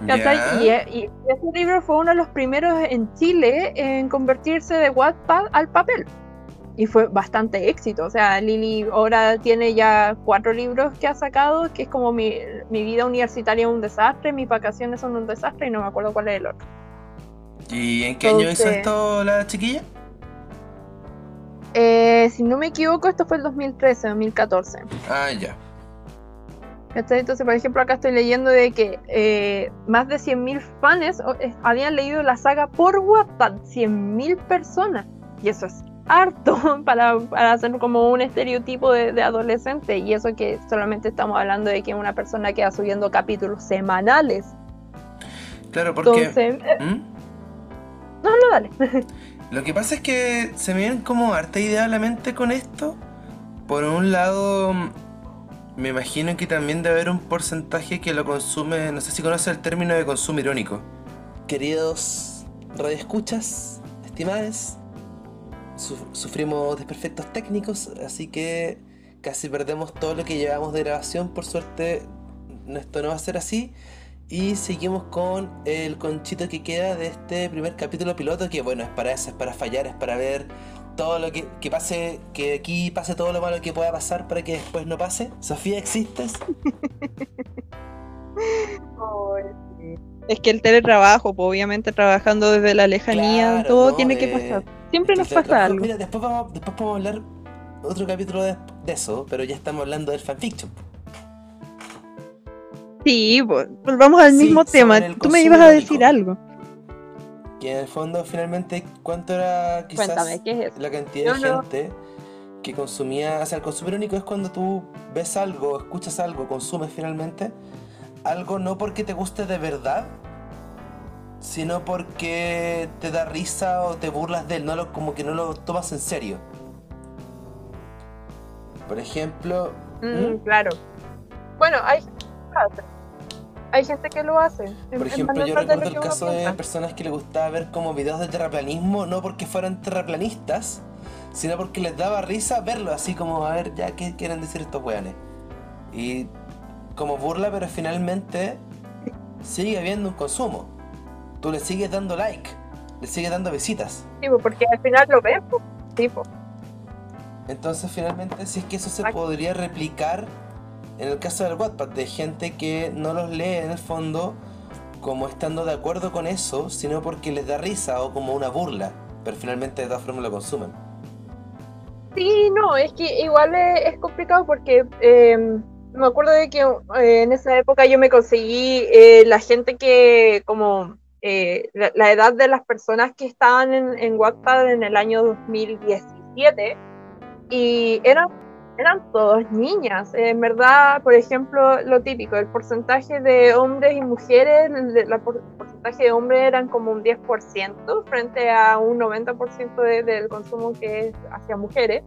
Y, ese libro fue uno de los primeros en Chile en convertirse de Wattpad al papel. Y fue bastante éxito. O sea, Lili ahora tiene ya cuatro libros que ha sacado, que es como mi, vida universitaria es un desastre, mis vacaciones son un desastre y no me acuerdo cuál es el otro. ¿Y en qué año hizo esto la chiquilla? Eh, si no me equivoco, esto fue el 2013, 2014. Ah, ya. Entonces, por ejemplo, acá estoy leyendo de que eh, más de 100.000 fans eh, habían leído la saga por WhatsApp, 100.000 personas. Y eso es harto para, para hacer como un estereotipo de, adolescente. Y eso que solamente estamos hablando de que una persona queda subiendo capítulos semanales. Claro, porque... Entonces, ¿Mm? No, no, dale. Lo que pasa es que se me viene como harta idea la mente con esto. Por un lado, me imagino que también debe haber un porcentaje que lo consume, no sé si conoce el término de consumo irónico. Queridos radioescuchas, estimadas, sufrimos desperfectos técnicos, así que casi perdemos todo lo que llevamos de grabación. Por suerte, esto no va a ser así. Y seguimos con el conchito que queda de este primer capítulo piloto, que bueno, es para eso, es para fallar, es para ver todo lo que, que pase, que aquí pase todo lo malo que pueda pasar para que después no pase. Sofía, ¿existes? es que el teletrabajo, pues, obviamente trabajando desde la lejanía, todo tiene que eh, pasar. Siempre nos pasa algo. Mira, después vamos, después podemos hablar otro capítulo de, de, eso, pero ya estamos hablando del fanfiction. Sí, volvamos al mismo tema. Tú me ibas a decir algo. Que en el fondo, finalmente, ¿cuánto era quizás la cantidad de gente que consumía? O sea, el consumo único es cuando tú ves algo, escuchas algo, consumes finalmente algo no porque te guste de verdad, sino porque te da risa o te burlas de él, no lo, como que no lo tomas en serio. Por ejemplo. Mm, claro. Bueno, hay hay gente que lo hace. Por ejemplo, yo recuerdo el caso de personas que les gustaba ver como videos de terraplanismo, no porque fueran terraplanistas, sino porque les daba risa verlo, así como, a ver, ya, ¿qué quieren decir estos weones? Y como burla, pero finalmente sigue habiendo un consumo. Tú le sigues dando like, le sigues dando visitas. Sí, porque al final lo ves, tipo. Entonces, finalmente, si es que eso se podría replicar en el caso del Wattpad, de gente que no los lee en el fondo como estando de acuerdo con eso, sino porque les da risa o como una burla, pero finalmente de todas formas lo consumen. Sí, no, es que igual es, complicado porque em, me acuerdo de que eh, en esa época yo me conseguí eh, la gente que como eh, la, edad de las personas que estaban en, en Wattpad en el año 2017 y eran eran todos niñas. En verdad, por ejemplo, lo típico, el porcentaje de hombres y mujeres, el, porcentaje de hombres eran como un 10% frente a un 90% del consumo que es hacia mujeres.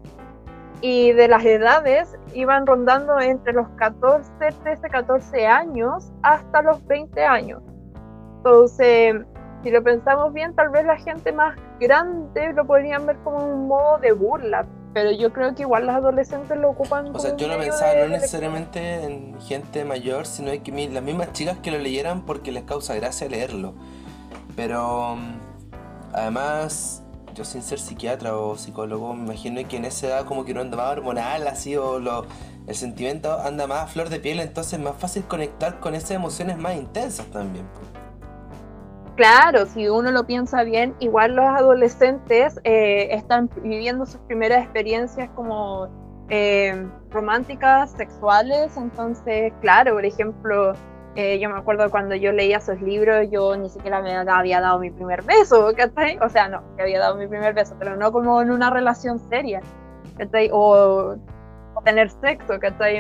Y de las edades iban rondando entre los 14, 13, 14 años hasta los 20 años. Entonces, si lo pensamos bien, tal vez la gente más grande lo podrían ver como un modo de burla, pero yo creo que igual los adolescentes lo ocupan. O sea, yo no pensaba no necesariamente en gente mayor, sino que las mismas chicas que lo leyeran porque les causa gracia leerlo. Pero mm, además, yo sin ser psiquiatra o psicólogo, me imagino que en esa edad como que no anda más hormonal, así, o lo, el sentimiento anda más a flor de piel, entonces es más fácil conectar con esas emociones más intensas también. Claro, si uno lo piensa bien, igual los adolescentes eh, están viviendo sus primeras experiencias como eh, románticas, sexuales, entonces, claro, por ejemplo, Eh, yo me acuerdo cuando yo leía esos libros, yo ni siquiera me había dado mi primer beso, ¿cachai? O sea, no, me había dado mi primer beso, pero no como en una relación seria, ¿cachai? O, o tener sexo, ¿cachai?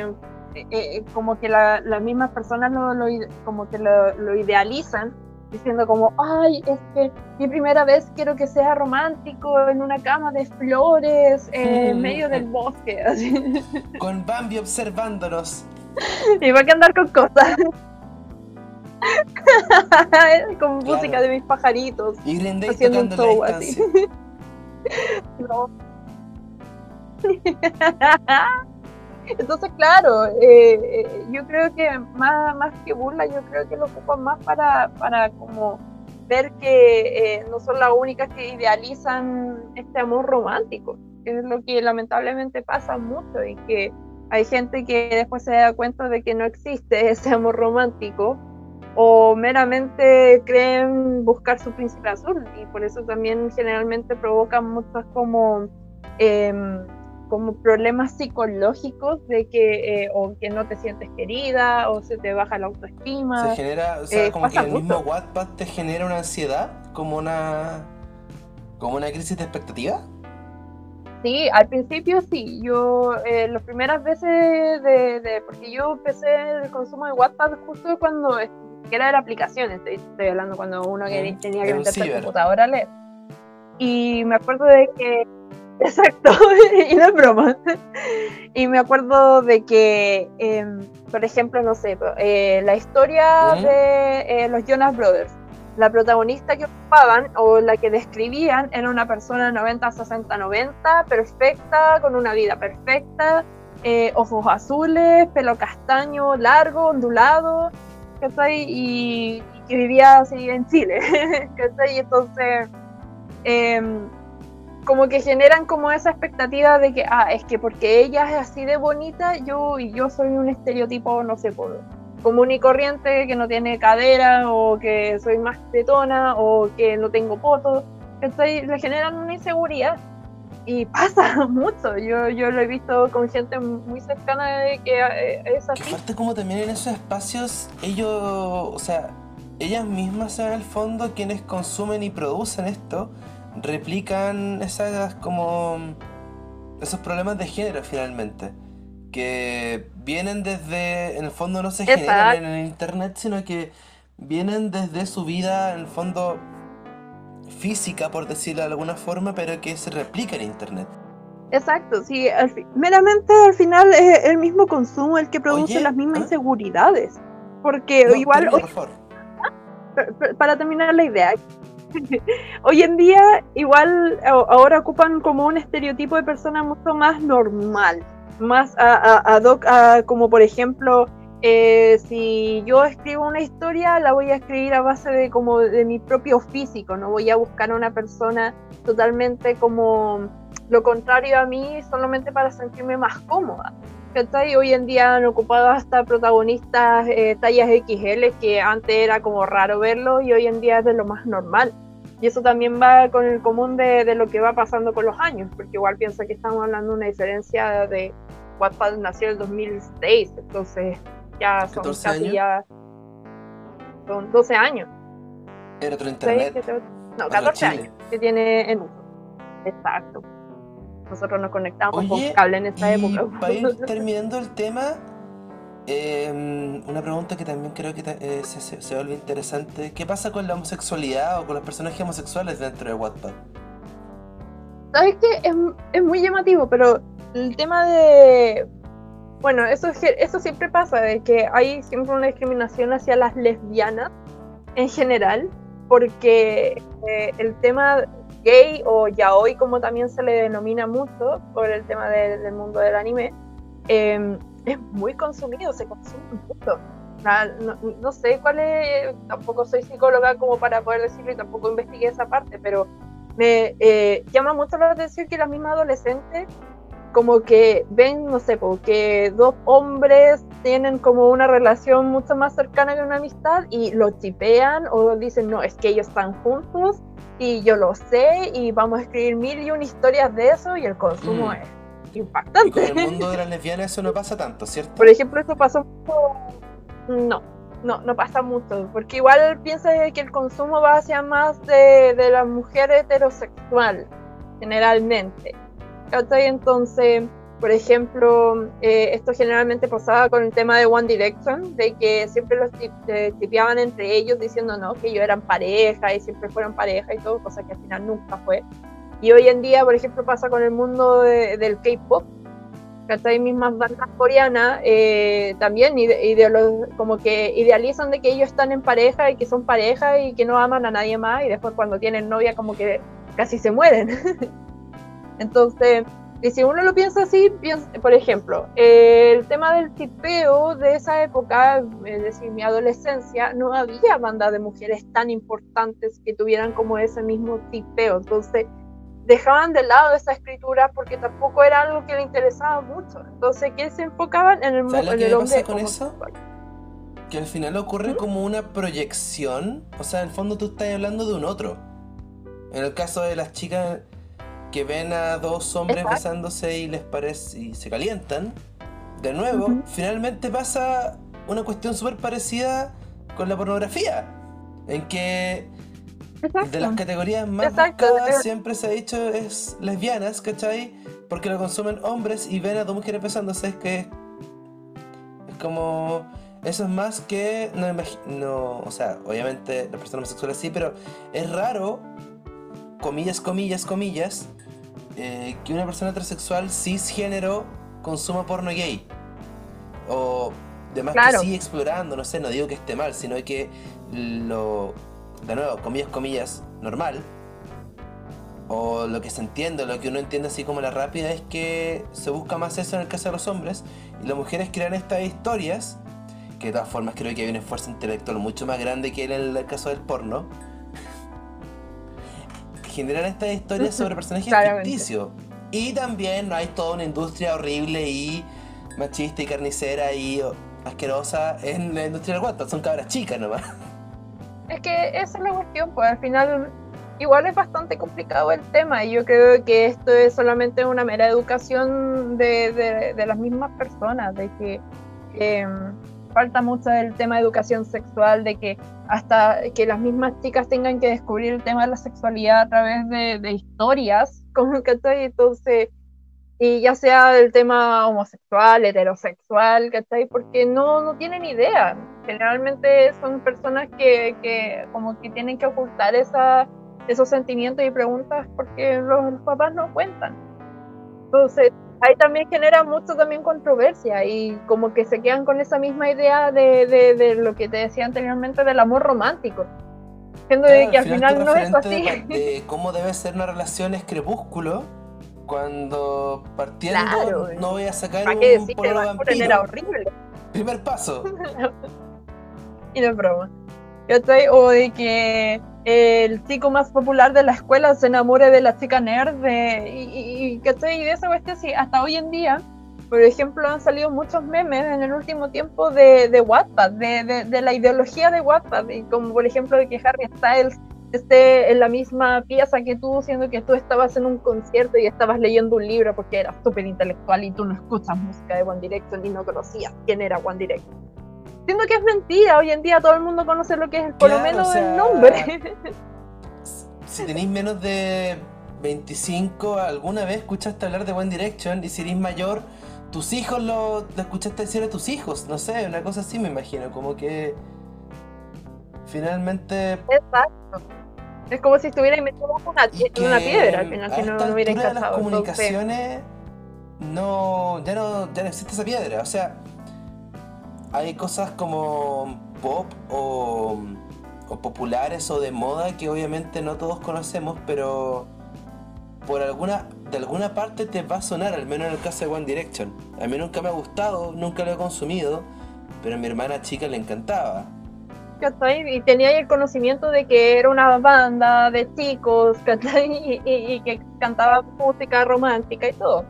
Eh, eh, como que las mismas personas lo, lo, como que lo, lo idealizan diciendo como, ay, es que mi primera vez quiero que sea romántico en una cama de flores en medio del bosque. Así. Con Bambi observándonos. Y va a andar con cosas. con música de mis pajaritos. Y haciendo un show así. No. Entonces, claro, eh, eh, yo creo que más, más que burla, yo creo que lo ocupan más para, para como ver que eh, no son las únicas que idealizan este amor romántico, que es lo que lamentablemente pasa mucho y que hay gente que después se da cuenta de que no existe ese amor romántico o meramente creen buscar su príncipe azul y por eso también generalmente provocan muchas como em, como problemas psicológicos de que eh, o que no te sientes querida o se te baja la autoestima. Se genera, o sea, Eh, como que el mismo. Wattpad te genera una ansiedad, como una como una crisis de expectativa. Sí, al principio sí, yo eh, las primeras veces de, de- porque yo empecé el consumo de Wattpad justo cuando que era de la aplicación, estoy, estoy hablando cuando uno que tenía que meterse al ciber. computador a leer. Y me acuerdo de que, exacto, y no es broma. Y me acuerdo de que, em, por ejemplo, no sé, eh, la historia Ujú. de eh, los Jonas Brothers, la protagonista que ocupaban o la que describían era una persona 90, 60, 90, perfecta, con una vida perfecta, eh, ojos azules, pelo castaño, largo, ondulado, ¿cachai? Y, y que vivía así en Chile, ¿cachai? Y entonces, em, como que generan como esa expectativa de que, ah, es que porque ella es así de bonita, yo y yo soy un estereotipo, no sé, por, común y corriente, que no tiene cadera, o que soy más tetona, o que no tengo poto, ¿cachai? Le generan una inseguridad. Y pasa mucho, yo, yo lo he visto con gente muy cercana de que eh, es Que así. fuerte como también en esos espacios ellos, o sea, ellas mismas en el fondo quienes consumen y producen esto, replican esas como esos problemas de género finalmente. Que vienen desde, en el fondo no se generan en el internet, sino que vienen desde su vida, en el fondo física, por decirlo de alguna forma, pero que se replica en internet. Exacto, sí, al meramente al final es el mismo consumo el que produce Oye, las mismas ¿ah? inseguridades. Porque No, igual, termina, hoy- por favor. per- per- para terminar la idea, hoy en día igual ahora ocupan como un estereotipo de persona mucho más normal, más ad hoc como por ejemplo, eh, si yo escribo una historia, la voy a escribir a base de como de mi propio físico, no voy a buscar a una persona totalmente como lo contrario a mí solamente para sentirme más cómoda. ¿Cachai? Hoy en día han ocupado hasta protagonistas eh, tallas XL que antes era como raro verlo y hoy en día es de lo más normal. Y eso también va con el común de, de lo que va pasando con los años, porque igual piensa que estamos hablando de una diferencia de Wattpad nació en el 2006, entonces ya son 14 casi años. ya son 12 años. Era otro No, otro 14 Chile. años que tiene en uso. Exacto. Nosotros nos conectamos Oye, con cable en esa Y época. para ir terminando el tema, eh, una pregunta que también creo que eh, se, se, se vuelve interesante. ¿Qué pasa con la homosexualidad o con los personajes homosexuales dentro de Wattpad? ¿Sabes qué? Es, es muy llamativo, pero el tema de... Bueno, eso, es que- eso siempre pasa, de que hay siempre una discriminación hacia las lesbianas en general, porque eh, el tema gay o yaoi, como también se le denomina mucho por el tema de- del mundo del anime, eh, es muy consumido, se consume mucho. No, no sé cuál es, tampoco soy psicóloga como para poder decirlo y tampoco investigué esa parte, pero me eh, llama mucho la atención que las mismas adolescentes como que ven, no sé, po, que dos hombres tienen como una relación mucho más cercana que una amistad y lo chipean o dicen, no, es que ellos están juntos y yo lo sé y vamos a escribir mil y una historias de eso y el consumo Mm. es Y con impactante. el mundo de las lesbianas eso no pasa tanto, ¿cierto? Por ejemplo, eso pasó mucho... No, no, no pasa mucho, porque igual piensa que el consumo va hacia más de, de la mujer heterosexual, generalmente. ¿Cachai? Entonces, por ejemplo, eh, esto generalmente pasaba con el tema de One Direction, de que siempre los eh, tipeaban entre ellos diciendo no, que ellos eran pareja y siempre fueron pareja y todo, cosa que al final nunca fue. Y hoy en día, por ejemplo, pasa con el mundo del K-pop, ¿cachai? Mismas bandas coreanas eh, también como que idealizan de que ellos están en pareja y que son pareja y que no aman a nadie más y después cuando tienen novia como que casi se mueren. Entonces, y si uno lo piensa así, por ejemplo, el tema del tipeo de esa época, es decir, mi adolescencia, no había bandas de mujeres tan importantes que tuvieran como ese mismo tipeo. Entonces, dejaban de lado esa escritura porque tampoco era algo que le interesaba mucho. Entonces, ¿qué se enfocaban en el, mundo en el hombre? Pasa con eso? Que al final ocurre ¿Mm? como una proyección. O sea, en el fondo tú estás hablando de un otro. En el caso de las chicas que ven a dos hombres besándose y les parece y se calientan, de nuevo, finalmente pasa una cuestión súper parecida con la pornografía, en que de las categorías más buscadas siempre se ha dicho es lesbianas, ¿cachai? Porque lo consumen hombres y ven a dos mujeres besándose, es que es como... Eso es más que... No, no, o sea, obviamente las personas homosexuales sí, pero es raro comillas, comillas, comillas, eh, que una persona transexual cisgénero consuma porno gay. O demás que sigue explorando, no sé, no digo que esté mal, sino que lo, de nuevo, comillas, comillas, normal. O lo que se entiende, lo que uno entiende así como la rápida es que se busca más eso en el caso de los hombres y las mujeres crean estas historias, que de todas formas creo que hay un esfuerzo intelectual mucho más grande que en el caso del porno generan estas historias sobre personajes ficticios. Y también hay toda una industria horrible y machista y carnicera y asquerosa en la industria del Wattpad. Son cabras chicas nomás. Es que esa es la cuestión, pues al final igual es bastante complicado el tema y yo creo que esto es solamente una mera educación de, las mismas personas, de que em, falta mucho el tema de educación sexual, de que hasta que las mismas chicas tengan que descubrir el tema de la sexualidad a través de, historias, como que entonces, y ya sea el tema homosexual, heterosexual, ¿cachai? Porque no, no tienen idea. Generalmente son personas que, que como que tienen que ocultar esa, esos sentimientos y preguntas porque los, los papás no cuentan. Entonces, ahí también genera mucho también controversia y como que se quedan con esa misma idea de, de, lo que te decía anteriormente del amor romántico. Siendo que al final, no es así. De, cómo debe ser una relación es crepúsculo cuando partiendo no voy a sacar un decir, vampiro. Era horrible. Primer paso. y no es broma. Yo estoy, o de que el chico más popular de la escuela se enamore de la chica nerd y, que estoy de esa cuestión sí, hasta hoy en día por ejemplo han salido muchos memes en el último tiempo de, de Wattpad de, de, la ideología de Wattpad y como por ejemplo de que Harry Styles esté en la misma pieza que tú siendo que tú estabas en un concierto y estabas leyendo un libro porque eras súper intelectual y tú no escuchas música de One Direction y no conocías quién era One Direction Siendo que es mentira, hoy en día todo el mundo conoce lo que es por lo menos el nombre. si tenéis menos de 25, alguna vez escuchaste hablar de One Direction y si eres mayor, tus hijos lo, escuchaste decir a tus hijos, no sé, una cosa así me imagino, como que finalmente... Exacto. Es como si estuviera inventando una, una piedra al final, si no, no hubiera encajado. las comunicaciones no, ya no, ya no existe esa piedra, o sea hay cosas como pop o, populares o de moda que obviamente no todos conocemos, pero por alguna de alguna parte te va a sonar, al menos en el caso de One Direction. A mí nunca me ha gustado, nunca lo he consumido, pero a mi hermana chica le encantaba. Y tenía el conocimiento de que era una banda de chicos, y que cantaba música romántica y todo.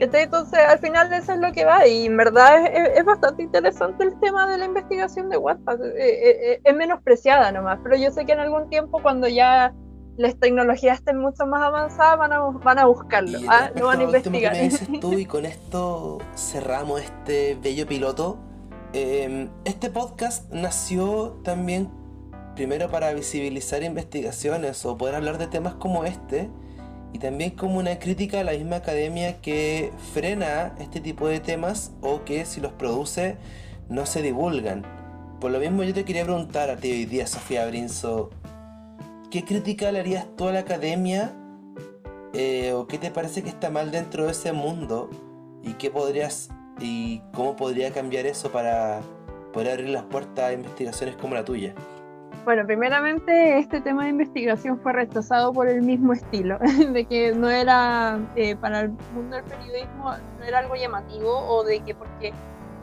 Entonces, al final eso es lo que va, y en verdad es, bastante interesante el tema de la investigación de WhatsApp. Eh, eh, eh, es, menospreciada nomás, pero yo sé que en algún tiempo, cuando ya las tecnologías estén mucho más avanzadas, van a, van a buscarlo, ¿ah? no van a investigar. Que me dices tú, y con esto cerramos este bello piloto. Em, este podcast nació también primero para visibilizar investigaciones o poder hablar de temas como este y también como una crítica a la misma academia que frena este tipo de temas o que si los produce no se divulgan. Por lo mismo yo te quería preguntar a ti hoy día, Sofía Brinzo, ¿qué crítica le harías tú a la academia eh, o qué te parece que está mal dentro de ese mundo y qué podrías y cómo podría cambiar eso para poder abrir las puertas a investigaciones como la tuya? Bueno, primeramente este tema de investigación fue rechazado por el mismo estilo, de que no era eh, para el mundo del periodismo, no era algo llamativo o de que porque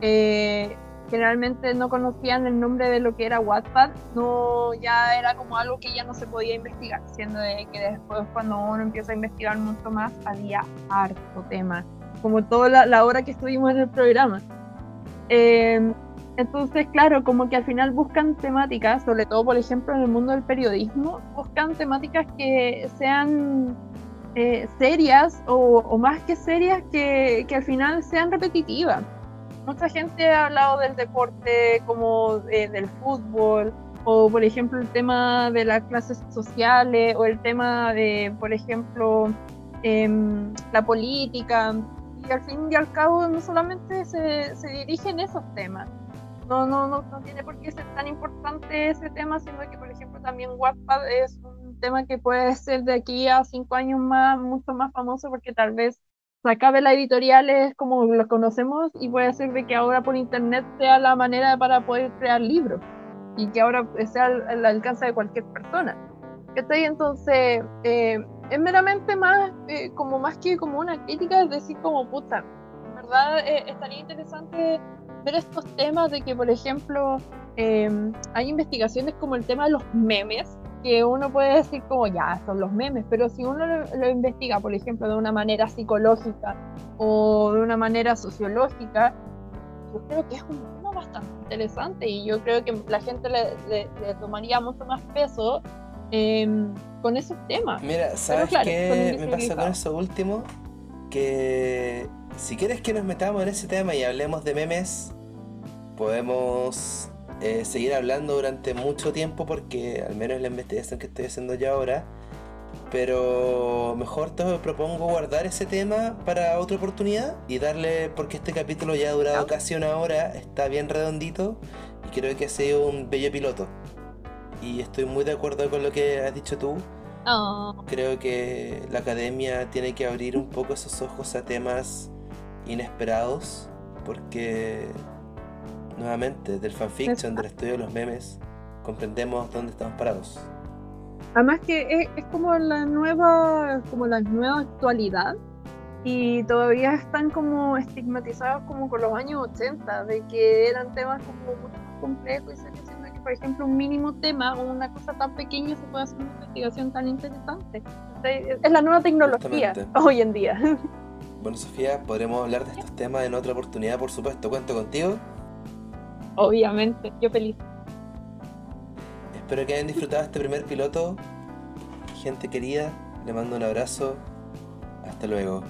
eh, generalmente no conocían el nombre de lo que era Wattpad, no ya era como algo que ya no se podía investigar, siendo de que después cuando uno empieza a investigar mucho más había harto tema, como toda la, la hora que estuvimos en el programa. Eh, entonces, claro, como que al final buscan temáticas, sobre todo, por ejemplo, en el mundo del periodismo, buscan temáticas que sean eh, serias o, más que serias, que, al final sean repetitivas. Mucha gente ha hablado del deporte como eh, del fútbol, o por ejemplo el tema de las clases sociales, o el tema de, por ejemplo, eh, la política. Y al fin y al cabo no solamente se, se dirigen esos temas, no, no, no, no tiene por qué ser tan importante ese tema, sino que, por ejemplo, también Wattpad es un tema que puede ser de aquí a cinco años más, mucho más famoso, porque tal vez se acabe la editorial es como lo conocemos y puede ser de que ahora por internet sea la manera para poder crear libros y que ahora sea al, alcance de cualquier persona. Entonces, eh, es meramente más, eh, como más que como una crítica, es decir, como puta, verdad eh, estaría interesante ver estos temas de que, por ejemplo, em, hay investigaciones como el tema de los memes, que uno puede decir como ya, son los memes, pero si uno lo, investiga, por ejemplo, de una manera psicológica o de una manera sociológica, yo creo que es un tema bastante interesante y yo creo que la gente le, tomaría mucho más peso em, con esos temas. Mira, ¿sabes qué me pasa con eso último? Que si quieres que nos metamos en ese tema y hablemos de memes, podemos eh, seguir hablando durante mucho tiempo porque al menos la investigación que estoy haciendo ya ahora. Pero mejor te propongo guardar ese tema para otra oportunidad y darle, porque este capítulo ya ha durado casi una hora, está bien redondito y creo que ha sido un bello piloto. Y estoy muy de acuerdo con lo que has dicho tú. Oh. Creo que la academia tiene que abrir un poco esos ojos a temas inesperados porque nuevamente del fanfiction, del estudio de los memes, comprendemos dónde estamos parados. Además que es, como la nueva, como la nueva actualidad y todavía están como estigmatizados como con los años 80, de que eran temas como muy complejos y se diciendo que por ejemplo un mínimo tema o una cosa tan pequeña se puede hacer una investigación tan interesante. es la nueva tecnología hoy en día. Bueno, Sofía, podremos hablar de estos temas en otra oportunidad, por supuesto. Cuento contigo. Obviamente, yo feliz. Espero que hayan disfrutado este primer piloto. Gente querida, le mando un abrazo. Hasta luego.